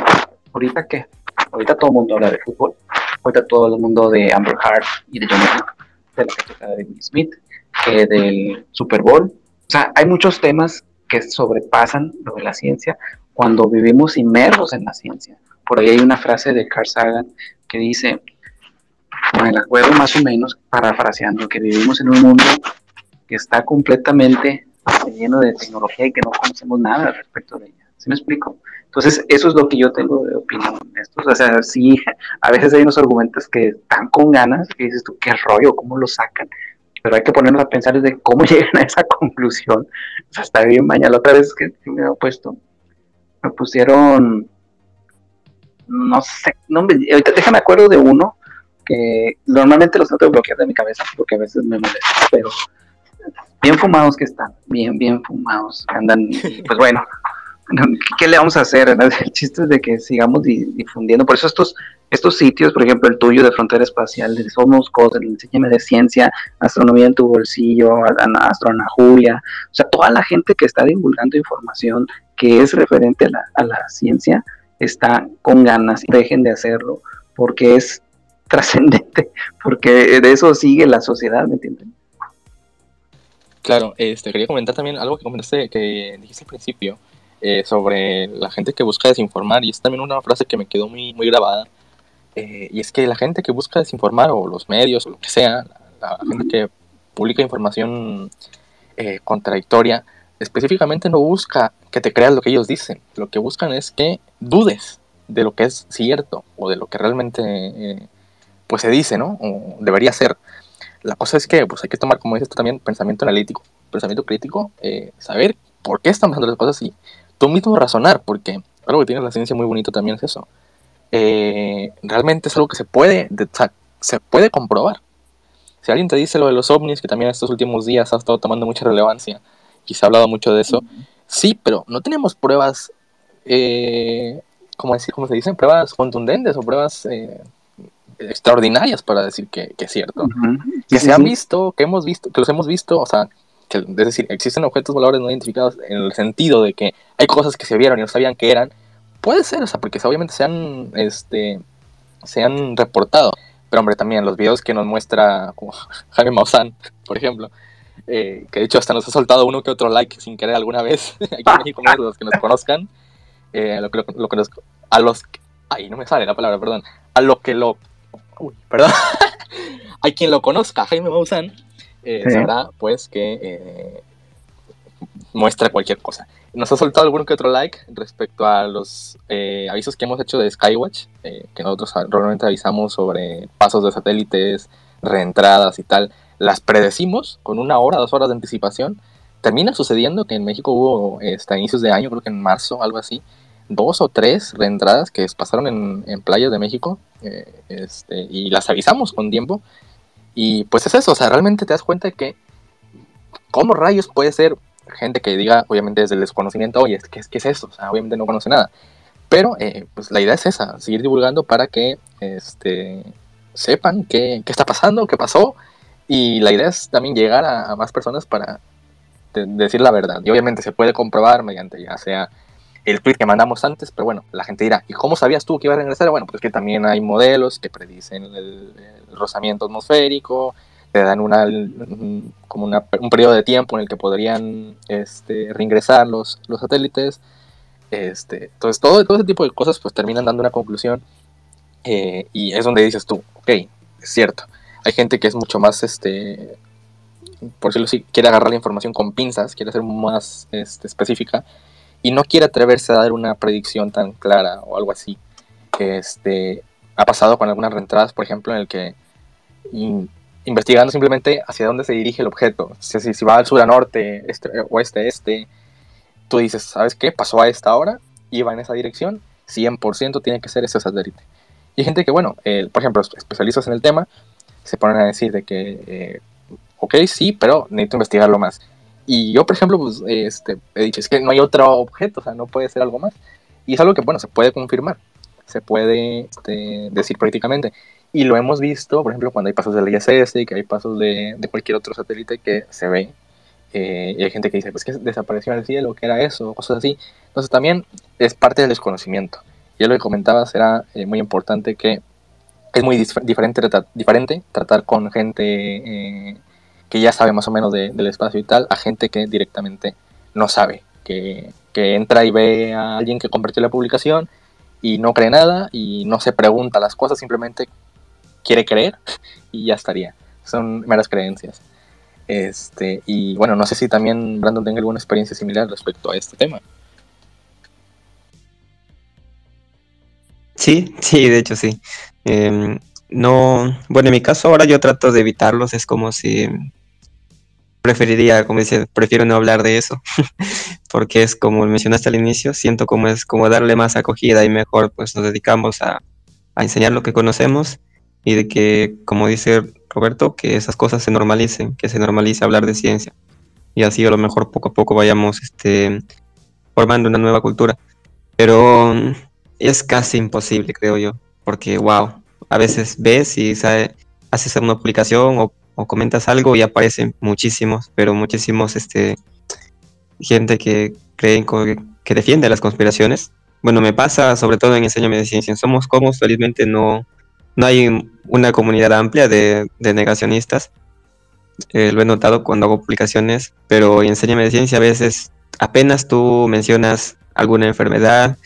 ahorita qué, ahorita todo el mundo habla de fútbol, ahorita todo el mundo de Amber Heard y de Johnny de la de Will Smith, del Super Bowl. O sea, hay muchos temas que sobrepasan lo de la ciencia cuando vivimos inmersos en la ciencia. Por ahí hay una frase de Carl Sagan que dice, me la acuerdo más o menos parafraseando, que vivimos en un mundo que está completamente lleno de tecnología y que no conocemos nada respecto de ella. ¿Sí me explico? Entonces, eso es lo que yo tengo de opinión esto. O sea, sí, a veces hay unos argumentos que están con ganas, que dices tú, qué rollo, cómo lo sacan pero hay que ponernos a pensar de cómo llegan a esa conclusión. O sea, está bien mañana. La otra vez que, me había puesto, me pusieron, no sé, no me, déjame acuerdo de uno que normalmente los tengo que bloquear de mi cabeza porque a veces me molesta, pero bien fumados que están, bien, bien fumados, andan, pues bueno, ¿qué le vamos a hacer? El chiste es de que sigamos difundiendo, por eso estos estos sitios, por ejemplo, el tuyo de Frontera Espacial, de Somos Cosas, Enséñame de Ciencia, Astronomía en tu Bolsillo, Astrona Julia, o sea, toda la gente que está divulgando información que es referente a la, ciencia está con ganas, dejen de hacerlo, porque es trascendente, porque de eso sigue la sociedad, ¿me entienden? Claro, este, quería comentar también algo que comentaste, que dijiste al principio, eh, sobre la gente que busca desinformar, y es también una frase que me quedó muy, muy grabada, eh, y es que la gente que busca desinformar, o los medios, o lo que sea, la, gente que publica información eh, contradictoria, específicamente no busca que te creas lo que ellos dicen, lo que buscan es que dudes de lo que es cierto, o de lo que realmente pues se dice, ¿no? O debería ser. La cosa es que pues hay que tomar, como dices tú también, pensamiento analítico, pensamiento crítico, eh, saber por qué están pasando las cosas y tú mismo razonar, porque algo que tiene la ciencia muy bonito también es eso. Eh, realmente es algo que se puede, se puede comprobar. Si alguien te dice lo de los ovnis, que también estos últimos días ha estado tomando mucha relevancia y se ha hablado mucho de eso, sí, pero no tenemos pruebas, eh, ¿cómo, decir, ¿cómo se dicen? Pruebas contundentes o pruebas eh, extraordinarias para decir que, es cierto. Que se han visto, que hemos visto, que los hemos visto, o sea, que, es decir, existen objetos voladores no identificados en el sentido de que hay cosas que se vieron y no sabían que eran. Puede ser, o sea, porque obviamente se han, este, se han reportado. Pero hombre, también los videos que nos muestra Jaime Maussan, por ejemplo, eh, que de hecho hasta nos ha soltado uno que otro like sin querer alguna vez, aquí en México, los que nos conozcan, eh, lo, lo, que nos, a los, ay, no me sale la palabra, perdón, a lo que lo uy, perdón, hay quien lo conozca, Jaime Maussan, eh, sabrá pues que eh, muestra cualquier cosa. Nos ha soltado algún que otro like respecto a los eh, avisos que hemos hecho de Skywatch, eh, que nosotros realmente avisamos sobre pasos de satélites, reentradas y tal. Las predecimos con una hora, dos horas de anticipación. Termina sucediendo que en México hubo este, a inicios de año, creo que en marzo, algo así, dos o tres reentradas que pasaron en, en playas de México eh, este, y las avisamos con tiempo. Y pues es eso, o sea, realmente te das cuenta de que, ¿cómo rayos puede ser gente que diga, obviamente desde el desconocimiento, oye, ¿qué, qué es eso? O sea, obviamente no conoce nada. Pero eh, pues la idea es esa, seguir divulgando para que este, sepan qué, qué, está pasando, qué pasó. Y la idea es también llegar a, más personas para decir la verdad. Y obviamente se puede comprobar mediante ya sea el tweet que mandamos antes, pero bueno, la gente dirá, ¿y cómo sabías tú que iba a regresar? Bueno, pues que también hay modelos que predicen el, rozamiento atmosférico, te dan una, como un periodo de tiempo en el que podrían este, reingresar los, los satélites. Este, entonces, todo, todo ese tipo de cosas pues terminan dando una conclusión eh, y es donde dices tú, ok, es cierto. Hay gente que es mucho más, este, por decirlo así, quiere agarrar la información con pinzas, quiere ser más este, específica y no quiere atreverse a dar una predicción tan clara o algo así. Este, ha pasado con algunas reentradas, por ejemplo, en el que investigando simplemente hacia dónde se dirige el objeto, si, si, va al sur a norte, este, oeste, este, tú dices, ¿sabes qué? Pasó a esta hora, iba en esa dirección, 100% tiene que ser ese satélite. Y hay gente que, bueno, por ejemplo, especialistas en el tema, se ponen a decir de que, eh, ok, sí, pero necesito investigarlo más. Y yo, por ejemplo, pues, este, he dicho, es que no hay otro objeto, o sea, no puede ser algo más. Y es algo que, bueno, se puede confirmar, se puede este, decir políticamente. Y lo hemos visto, por ejemplo, cuando hay pasos del ISS, que hay pasos de, de cualquier otro satélite que se ve. Eh, y hay gente que dice, pues que desapareció en el cielo, que era eso, cosas así. Entonces también es parte del desconocimiento. Y lo que comentabas era eh, muy importante que es muy diferente, diferente tratar con gente eh, que ya sabe más o menos del espacio y tal, a gente que directamente no sabe, que, entra y ve a alguien que compartió la publicación y no cree nada y no se pregunta las cosas, simplemente quiere creer y ya estaría. Son meras creencias. Este, y bueno, no sé si también Brandon tenga alguna experiencia similar respecto a este tema. Sí, sí, de hecho sí. Em, no, bueno, en mi caso ahora yo trato de evitarlos, es como si preferiría, como dice, prefiero no hablar de eso, porque es como mencionaste al inicio, siento como es como darle más acogida y mejor pues nos dedicamos a, enseñar lo que conocemos y de que, como dice Roberto, que esas cosas se normalicen, que se normalice hablar de ciencia y así a lo mejor poco a poco vayamos este, formando una nueva cultura. Pero mm, es casi imposible, creo yo, porque wow, a veces ves y sabe, haces una publicación o comentas algo y aparecen muchísimos, pero muchísimos este, gente que creen que defiende las conspiraciones. Bueno, me pasa sobre todo en enseño de ciencia. Somos como felizmente no, no hay una comunidad amplia de, negacionistas. Eh, lo he notado cuando hago publicaciones, pero en Enséñame de Ciencia a veces apenas tú mencionas alguna enfermedad,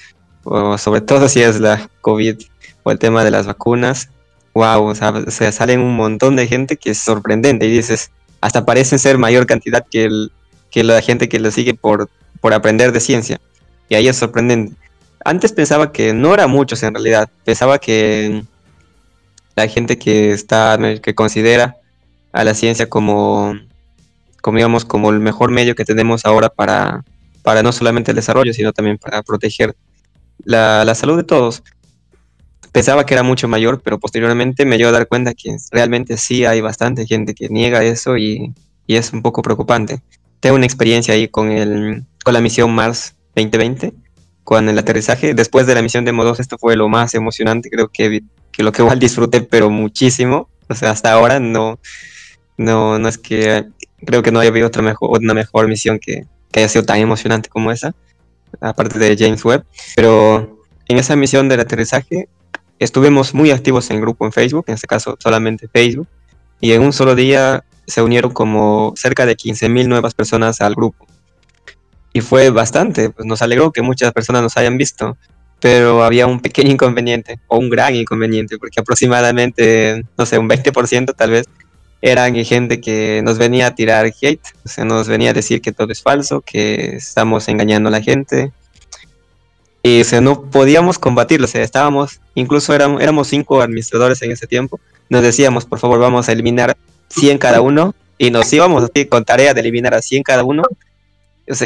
o sobre todo si es la COVID o el tema de las vacunas, wow, o sea, salen un montón de gente que es sorprendente y dices, hasta parecen ser mayor cantidad que, el, que la gente que lo sigue por, por aprender de ciencia. Y ahí es sorprendente. Antes pensaba que no era muchos en realidad, pensaba que la gente que está, que considera a la ciencia como, como digamos, como el mejor medio que tenemos ahora para, para no solamente el desarrollo, sino también para proteger la, la salud de todos. Pensaba que era mucho mayor, pero posteriormente me dio a dar cuenta que realmente sí hay bastante gente que niega eso y, y es un poco preocupante. Tengo una experiencia ahí con, el, con la misión Mars 2020, con el aterrizaje. Después de la misión de Modos, esto fue lo más emocionante, creo que que lo que igual disfruté, pero muchísimo. O sea, hasta ahora no, no, no es que creo que no haya habido otra mejor, una mejor misión que, que haya sido tan emocionante como esa, aparte de James Webb. Pero en esa misión del aterrizaje estuvimos muy activos en grupo en Facebook, en este caso solamente Facebook, y en un solo día se unieron como cerca de 15.000 nuevas personas al grupo. Y fue bastante, pues nos alegró que muchas personas nos hayan visto pero había un pequeño inconveniente o un gran inconveniente, porque aproximadamente, no sé, un 20% tal vez eran gente que nos venía a tirar hate, o sea, nos venía a decir que todo es falso, que estamos engañando a la gente. Y o sea, no podíamos combatirlo, o sea, estábamos, incluso éramos, éramos cinco administradores en ese tiempo, nos decíamos, por favor, vamos a eliminar 100 cada uno, y nos íbamos así con tarea de eliminar a 100 cada uno,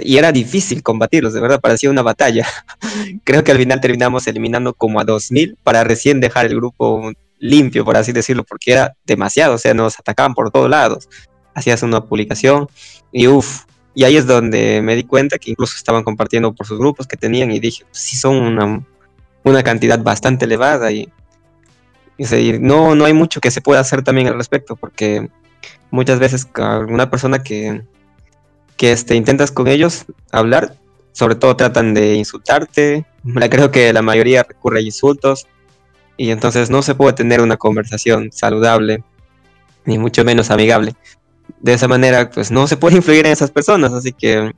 y era difícil combatirlos, de verdad, parecía una batalla. Creo que al final terminamos eliminando como a 2000 para recién dejar el grupo limpio, por así decirlo, porque era demasiado, o sea, nos atacaban por todos lados. Hacías una publicación y uff, y ahí es donde me di cuenta que incluso estaban compartiendo por sus grupos que tenían y dije, sí son una, una cantidad bastante elevada y, no, no hay mucho que se pueda hacer también al respecto, porque muchas veces una persona que que este, intentas con ellos hablar, sobre todo tratan de insultarte, creo que la mayoría recurre a insultos y entonces no se puede tener una conversación saludable, ni mucho menos amigable. De esa manera, pues no se puede influir en esas personas, así que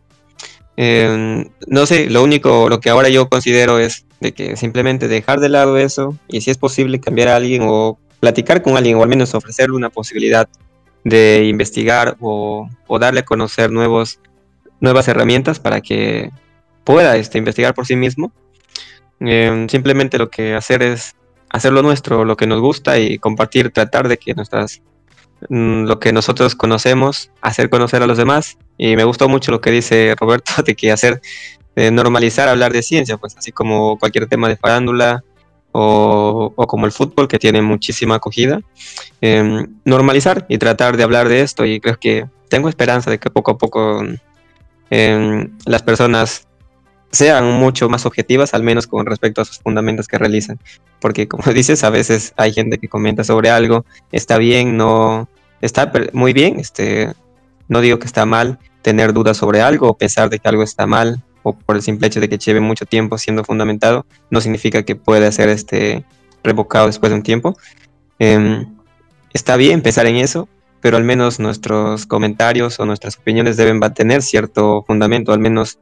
em, no sé, lo único, lo que ahora yo considero es de que simplemente dejar de lado eso y si es posible cambiar a alguien o platicar con alguien o al menos ofrecerle una posibilidad de investigar o, darle a conocer nuevos, nuevas herramientas para que pueda este, investigar por sí mismo. Em, simplemente lo que hacer es hacer lo nuestro, lo que nos gusta y compartir, tratar de que nuestras lo que nosotros conocemos, hacer conocer a los demás. Y me gustó mucho lo que dice Roberto de que hacer normalizar hablar de ciencia, pues así como cualquier tema de farándula, o, como el fútbol, que tiene muchísima acogida, em, normalizar y tratar de hablar de esto. Y creo que tengo esperanza de que poco a poco em, las personas sean mucho más objetivas, al menos con respecto a sus fundamentos que realizan. Porque como dices, a veces hay gente que comenta sobre algo, está bien, no está muy bien, este, no digo que está mal tener dudas sobre algo o pensar de que algo está mal o por el simple hecho de que lleve mucho tiempo siendo fundamentado, no significa que pueda ser este, revocado después de un tiempo. Em, está bien pensar en eso, pero al menos nuestros comentarios o nuestras opiniones deben tener cierto fundamento, al menos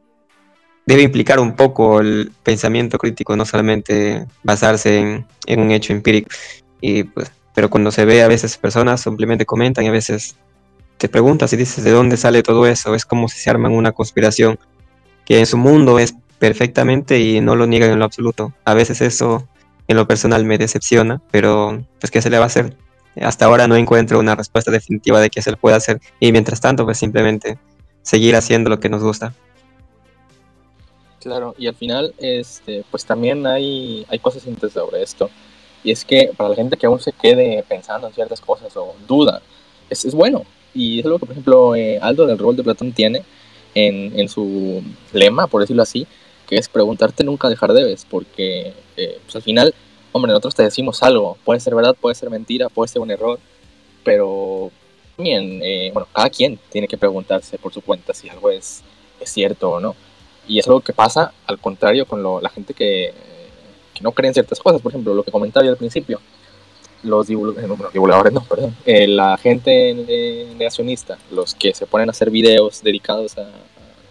debe implicar un poco el pensamiento crítico, no solamente basarse en, en un hecho empírico. Y pues, pero cuando se ve a veces personas simplemente comentan y a veces te preguntas y dices de dónde sale todo eso, es como si se arman una conspiración que en su mundo es perfectamente y no lo niegan en lo absoluto. A veces eso en lo personal me decepciona, pero pues qué se le va a hacer. Hasta ahora no encuentro una respuesta definitiva de qué se le puede hacer y mientras tanto pues simplemente seguir haciendo lo que nos gusta. Claro, y al final este pues también hay, hay cosas interesantes sobre esto. Y es que para la gente que aún se quede pensando en ciertas cosas o duda, es, es bueno. Y es algo que, por ejemplo, eh, Aldo del rol de Platón tiene, en, en, su lema, por decirlo así, que es preguntarte nunca dejar debes, porque eh, pues al final, hombre, nosotros te decimos algo, puede ser verdad, puede ser mentira, puede ser un error, pero bien, eh, bueno, cada quien tiene que preguntarse por su cuenta si algo es, es cierto o no. Y es algo que pasa al contrario con lo, la gente que, que, no cree en ciertas cosas, por ejemplo, lo que comentaba yo al principio. los divulgadores, no, perdón, la gente negacionista, los que se ponen a hacer videos dedicados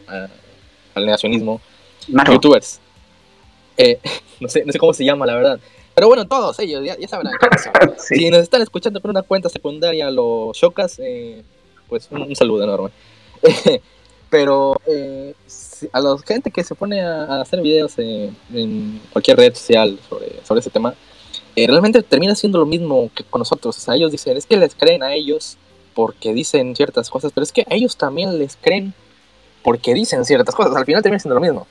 al negacionismo, youtubers, no, sé, no sé cómo se llama, la verdad. Pero bueno, todos ellos, ya, ya saben. Si nos están escuchando por una cuenta secundaria, los chocas, pues un, saludo enorme. pero eh, a la gente que se pone a, hacer videos en cualquier red social sobre, sobre ese tema, eh, realmente termina siendo lo mismo que con nosotros. O sea, ellos dicen, es que les creen a ellos porque dicen ciertas cosas, pero es que ellos también les creen porque dicen ciertas cosas. Al final termina siendo lo mismo.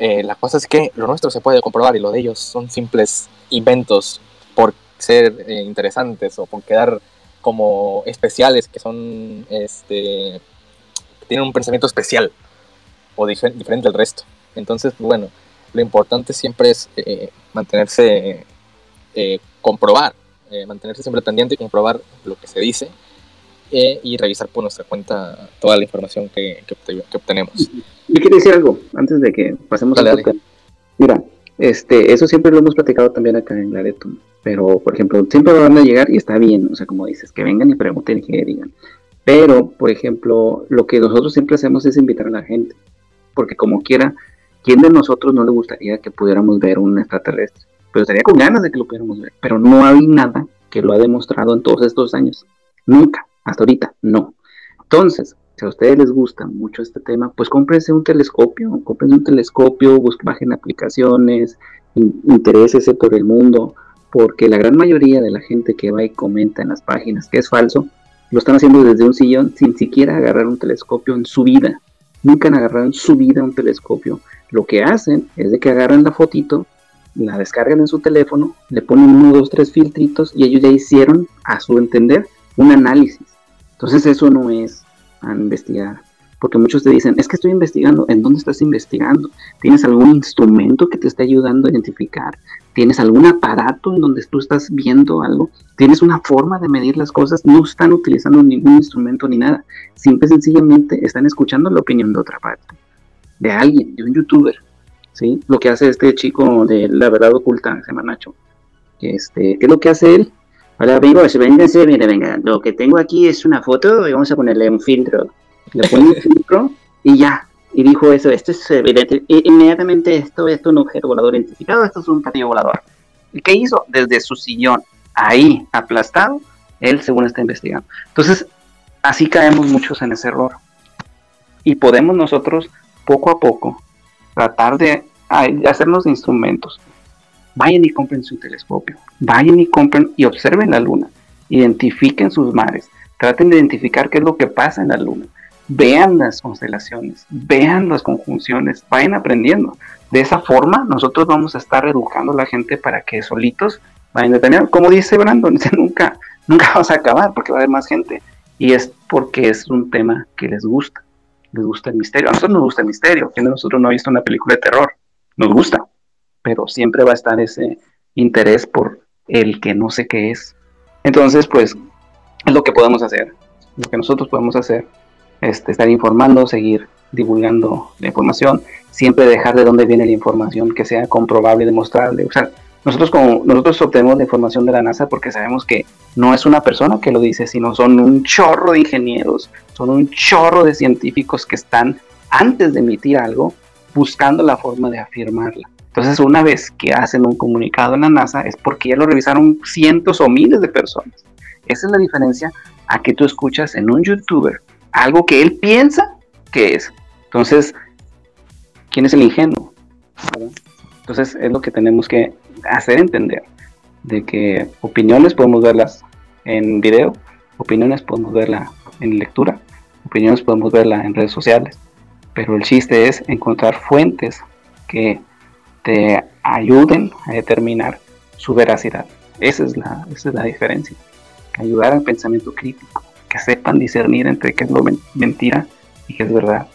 Eh, la cosa es que lo nuestro se puede comprobar y lo de ellos son simples inventos por ser interesantes o por quedar como especiales que son, este, tienen un pensamiento especial o diferente al resto. Entonces, bueno, lo importante siempre es eh, mantenerse, eh, comprobar, eh, mantenerse siempre pendiente y comprobar lo que se dice y revisar por nuestra cuenta toda la información que, que, obtenemos. Yo quiero decir algo antes de que pasemos a la Mira, este, eso siempre lo hemos platicado también acá en Lareto. Pero, por ejemplo, siempre van a llegar y está bien, o sea, como dices, que vengan y pregunten y que digan. Pero, por ejemplo, lo que nosotros siempre hacemos es invitar a la gente, porque como quiera, ¿quién de nosotros no le gustaría que pudiéramos ver un extraterrestre? Pero estaría con ganas de que lo pudiéramos ver, pero no hay nada que lo ha demostrado en todos estos años. Nunca, hasta ahorita, no. Entonces, si a ustedes les gusta mucho este tema, pues cómprense un telescopio, cómprense un telescopio, busquen, bajen aplicaciones, interésese por el mundo, porque la gran mayoría de la gente que va y comenta en las páginas que es falso, lo están haciendo desde un sillón sin siquiera agarrar un telescopio en su vida. Nunca han agarrado en su vida un telescopio. Lo que hacen es de que agarran la fotito, la descargan en su teléfono, le ponen uno, dos, tres filtritos y ellos ya hicieron, a su entender, un análisis. Entonces eso no es a investigar porque muchos te dicen, es que estoy investigando, ¿en dónde estás investigando? ¿Tienes algún instrumento que te esté ayudando a identificar? ¿Tienes algún aparato en donde tú estás viendo algo? ¿Tienes una forma de medir las cosas? No están utilizando ningún instrumento ni nada. Simple y sencillamente están escuchando la opinión de otra parte, de alguien, de un youtuber. ¿sí? Lo que hace este chico de La Verdad Oculta, se llama Nacho. Este, ¿Qué es lo que hace él? Hola amigos, mire, venga, lo que tengo aquí es una foto y vamos a ponerle un filtro le pone un filtro y ya. Y dijo eso, esto es evidente. inmediatamente esto, esto es un objeto volador identificado, esto es un platillo volador. ¿Y qué hizo? Desde su sillón, ahí, aplastado, él según está investigando. Entonces, así caemos muchos en ese error. Y podemos nosotros, poco a poco, tratar de hacernos instrumentos. Vayan y compren su telescopio. Vayan y compren y observen la luna. Identifiquen sus mares. Traten de identificar qué es lo que pasa en la luna vean las constelaciones, vean las conjunciones, vayan aprendiendo. De esa forma, nosotros vamos a estar educando a la gente para que solitos vayan tener, como dice Brandon, nunca, nunca vamos a acabar porque va a haber más gente. Y es porque es un tema que les gusta, les gusta el misterio. A nosotros nos gusta el misterio. ¿Quién de nosotros no ha visto una película de terror? Nos gusta, pero siempre va a estar ese interés por el que no sé qué es. Entonces, pues, es lo que podemos hacer, lo que nosotros podemos hacer este, estar informando, seguir divulgando la información, siempre dejar de dónde viene la información que sea comprobable, demostrable. O nosotros como nosotros obtenemos la información de la NASA porque sabemos que no es una persona que lo dice, sino son un chorro de ingenieros, son un chorro de científicos que están antes de emitir algo buscando la forma de afirmarla. Entonces, una vez que hacen un comunicado en la NASA es porque ya lo revisaron cientos o miles de personas. Esa es la diferencia a que tú escuchas en un youtuber algo que él piensa que es. Entonces, ¿quién es el ingenuo? Entonces es lo que tenemos que hacer entender, de que opiniones podemos verlas en video, opiniones podemos verlas en lectura, opiniones podemos verlas en redes sociales, pero el chiste es encontrar fuentes que te ayuden a determinar su veracidad. Esa es la, esa es la diferencia. Ayudar al pensamiento crítico que sepan discernir entre qué es lo mentira y qué es verdad.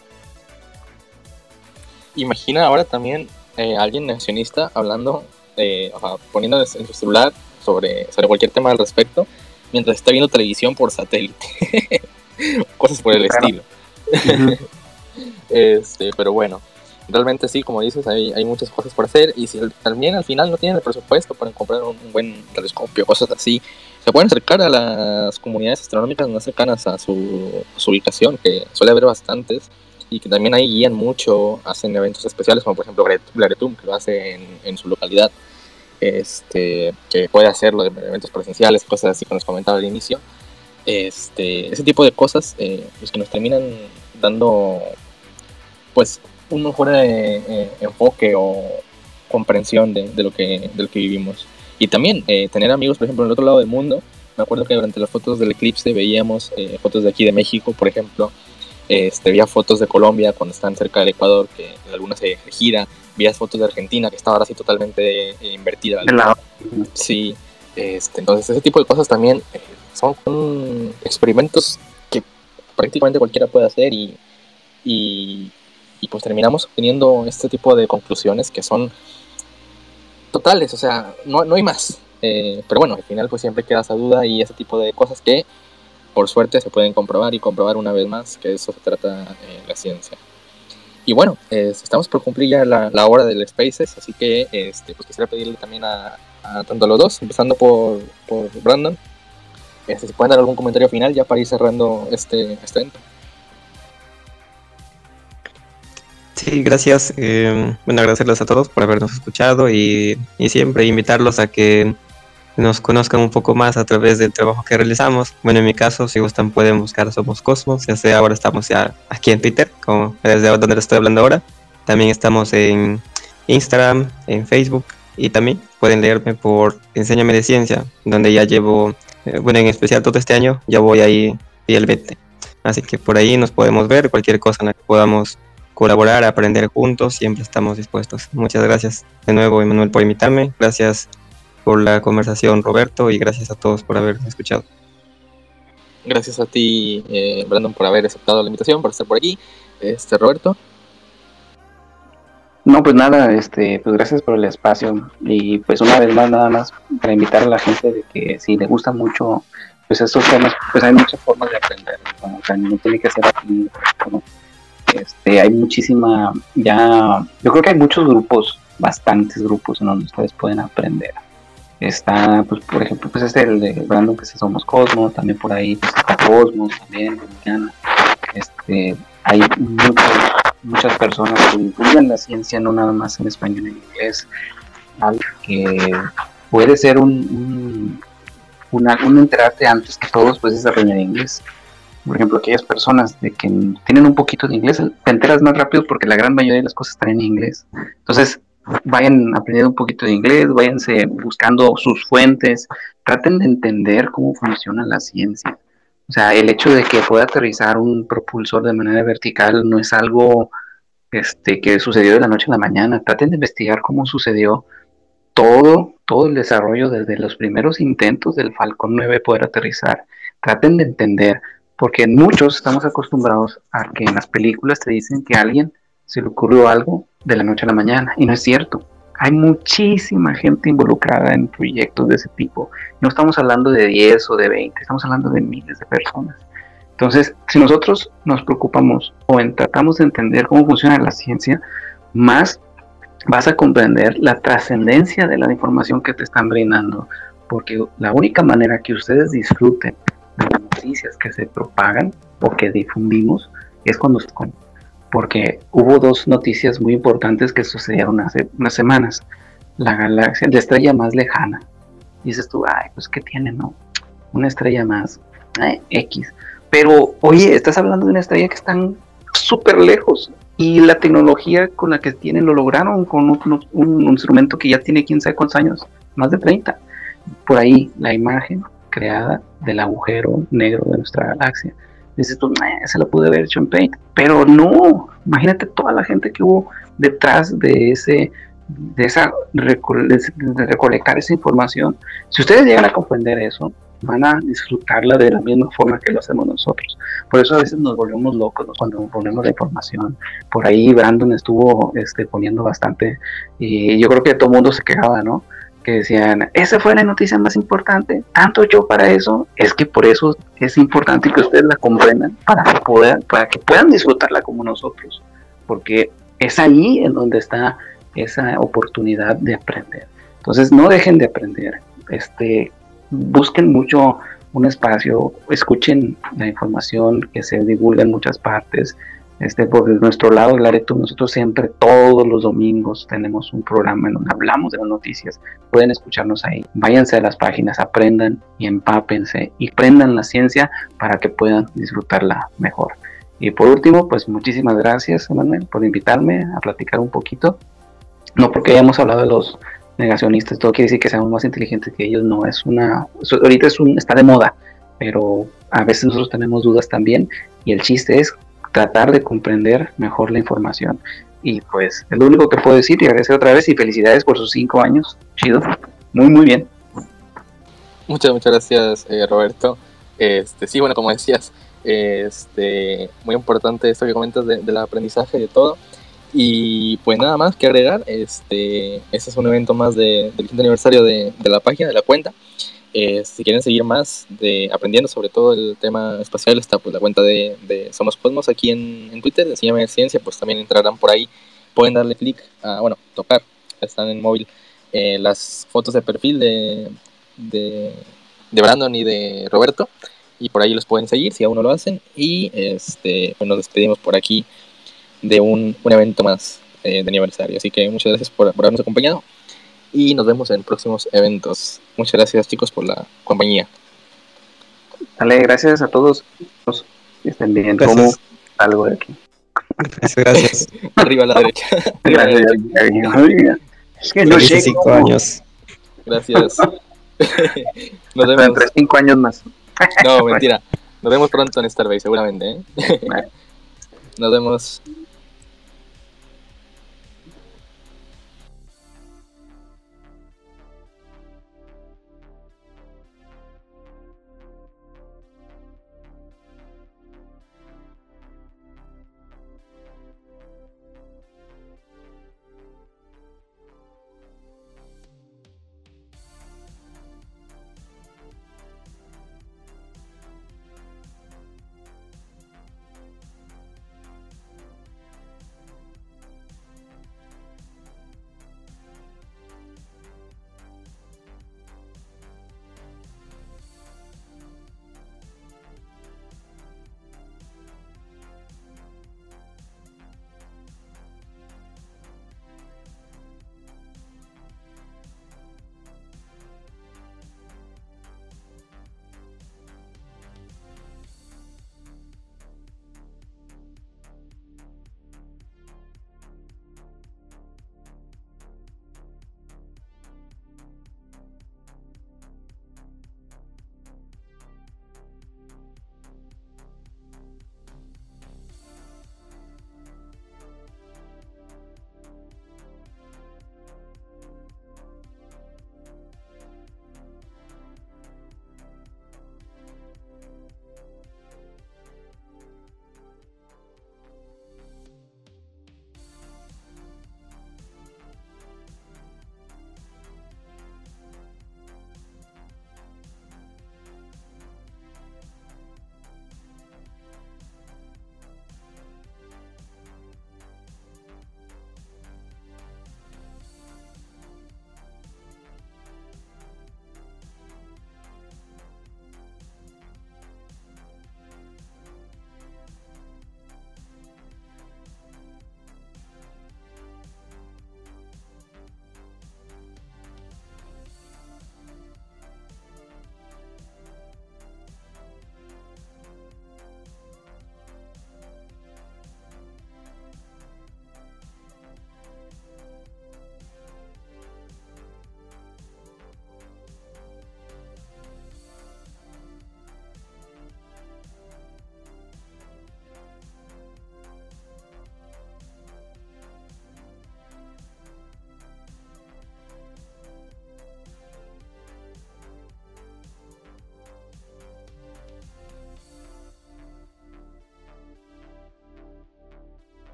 Imagina ahora también eh, alguien nacionista hablando, eh, poniendo en su celular sobre, sobre cualquier tema al respecto, mientras está viendo televisión por satélite. Cosas por el estilo. este, pero bueno. realmente sí, como dices, hay, hay muchas cosas por hacer y si también al final no tienen el presupuesto para comprar un, buen telescopio, cosas así, se pueden acercar a las comunidades astronómicas más cercanas a su, ubicación, que suele haber bastantes y que también ahí guían mucho, hacen eventos especiales, como por ejemplo Glaretum, que lo hace en, su localidad, este, que puede hacerlo de eventos presenciales, cosas así que nos comentaba al inicio. Este, ese tipo de cosas, eh, pues que nos terminan dando, pues, un mejor eh, eh, enfoque o comprensión de, lo que, de lo que vivimos. Y también eh, tener amigos, por ejemplo, en el otro lado del mundo. Me acuerdo que durante las fotos del eclipse veíamos fotos de aquí de México, por ejemplo. Este, veía fotos de Colombia cuando están cerca del Ecuador, que en algunas se gira. Veías fotos de Argentina, que estaba ahora así totalmente invertida. Sí, este, entonces ese tipo de cosas también son experimentos que prácticamente cualquiera puede hacer y, y, pues terminamos obteniendo este tipo de conclusiones que son totales, o sea, no, no hay más. Eh, pero bueno, al final pues siempre queda esa duda y ese tipo de cosas que por suerte se pueden comprobar y comprobar una vez más que eso se trata eh, la ciencia. Y bueno, estamos por cumplir ya la, la, hora del Spaces, así que este, pues quisiera pedirle también a, tanto a los dos, empezando por, por Brandon, este, si pueden dar algún comentario final ya para ir cerrando este, este evento. Sí, gracias. Eh, bueno, agradecerles a todos por habernos escuchado y, siempre invitarlos a que nos conozcan un poco más a través del trabajo que realizamos. Bueno, en mi caso, si gustan, pueden buscar Somos Cosmos. Ya sea ahora estamos ya aquí en Twitter, como desde donde les estoy hablando ahora. También estamos en Instagram, en Facebook y también pueden leerme por Enséñame de Ciencia, donde ya llevo, eh, bueno, en especial todo este año, ya voy ahí fielmente. Así que por ahí nos podemos ver, cualquier cosa en la que podamos colaborar, aprender juntos, siempre estamos dispuestos. Muchas gracias de nuevo, Emanuel, por invitarme. Gracias por la conversación, Roberto, y gracias a todos por haber escuchado. Gracias a ti, eh, Brandon, por haber aceptado la invitación, por estar por aquí. Este, Roberto. No, pues nada, este, pues gracias por el espacio y pues una vez más nada más para invitar a la gente de que si le gusta mucho pues estos temas, pues hay muchas formas de aprender, no tiene que ser aquí, este, hay muchísima, ya, yo creo que hay muchos grupos, bastantes grupos en donde ustedes pueden aprender. Está, pues, por ejemplo, pues este el de Brandon, que es Somos Cosmos, también por ahí pues, está Cosmos, también, Este, hay muchas, personas que incluyen la ciencia, no nada más en español en inglés, que puede ser un, un, un enterarte antes que todos, pues es aprender inglés por ejemplo, aquellas personas de que tienen un poquito de inglés, te enteras más rápido porque la gran mayoría de las cosas están en inglés. Entonces, vayan aprendiendo un poquito de inglés, váyanse buscando sus fuentes, traten de entender cómo funciona la ciencia. O sea, el hecho de que pueda aterrizar un propulsor de manera vertical no es algo este, que sucedió de la noche a la mañana. Traten de investigar cómo sucedió todo, todo el desarrollo desde los primeros intentos del Falcon 9 poder aterrizar. Traten de entender porque muchos estamos acostumbrados a que en las películas te dicen que a alguien se le ocurrió algo de la noche a la mañana, y no es cierto. Hay muchísima gente involucrada en proyectos de ese tipo. No estamos hablando de 10 o de 20, estamos hablando de miles de personas. Entonces, si nosotros nos preocupamos o tratamos de entender cómo funciona la ciencia, más vas a comprender la trascendencia de la información que te están brindando, porque la única manera que ustedes disfruten noticias que se propagan o que difundimos es cuando porque hubo dos noticias muy importantes que sucedieron hace unas semanas. La galaxia, la estrella más lejana. Dices tú, ay, pues qué tiene, ¿no? Una estrella más, X. Pero, oye, estás hablando de una estrella que están súper lejos y la tecnología con la que tienen lo lograron con un, un, instrumento que ya tiene quién sabe cuántos años, más de 30. Por ahí la imagen creada del agujero negro de nuestra galaxia. Dices tú, se lo pude haber hecho en Paint, pero no, imagínate toda la gente que hubo detrás de ese, de esa de recolectar esa información. Si ustedes llegan a comprender eso, van a disfrutarla de la misma forma que lo hacemos nosotros. Por eso a veces nos volvemos locos cuando ponemos la información. Por ahí Brandon estuvo este, poniendo bastante y yo creo que todo el mundo se quejaba, ¿no? Que decían, esa fue la noticia más importante, tanto yo para eso, es que por eso es importante que ustedes la comprendan, para puedan, para que puedan disfrutarla como nosotros, porque es ahí en donde está esa oportunidad de aprender. Entonces no dejen de aprender, este, busquen mucho un espacio, escuchen la información que se divulga en muchas partes. Este, por nuestro lado, Lareto, nosotros siempre, todos los domingos, tenemos un programa en donde hablamos de las noticias. Pueden escucharnos ahí. Váyanse a las páginas, aprendan y empápense y prendan la ciencia para que puedan disfrutarla mejor. Y por último, pues muchísimas gracias, Manuel, por invitarme a platicar un poquito. No porque hayamos hablado de los negacionistas, todo quiere decir que seamos más inteligentes que ellos, no, es una, ahorita es un, está de moda, pero a veces nosotros tenemos dudas también y el chiste es tratar de comprender mejor la información. Y pues es lo único que puedo decir y agradecer otra vez y felicidades por sus cinco años, chido, muy muy bien. Muchas, muchas gracias eh, Roberto. Este, sí, bueno, como decías, este, muy importante esto que comentas del aprendizaje de todo. Y pues nada más que agregar, este, este es un evento más de, del quinto aniversario de, de, la página, de la cuenta. Eh, si quieren seguir más de aprendiendo sobre todo el tema espacial, está pues la cuenta de, de Somos Cosmos aquí en, en Twitter, de Ciencia, pues también entrarán por ahí. Pueden darle clic a, bueno, tocar, están en móvil, eh, las fotos de perfil de, de, de Brandon y de Roberto y por ahí los pueden seguir si aún no lo hacen. Y este, pues nos despedimos por aquí de un, un evento más eh, de aniversario. Así que muchas gracias por, por, habernos acompañado y nos vemos en próximos eventos. Muchas gracias chicos por la compañía. Dale, gracias a todos. Estén bien. Gracias. ¿Cómo algo de aquí? Gracias, gracias. Arriba a la derecha. Derecha. Es que no sé. cinco años. Gracias. Nos vemos. Entre cinco años más. No, mentira. Nos vemos pronto en Starbase, seguramente. ¿eh? Nos vemos.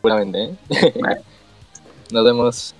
Seguramente. ¿eh? Nos vemos.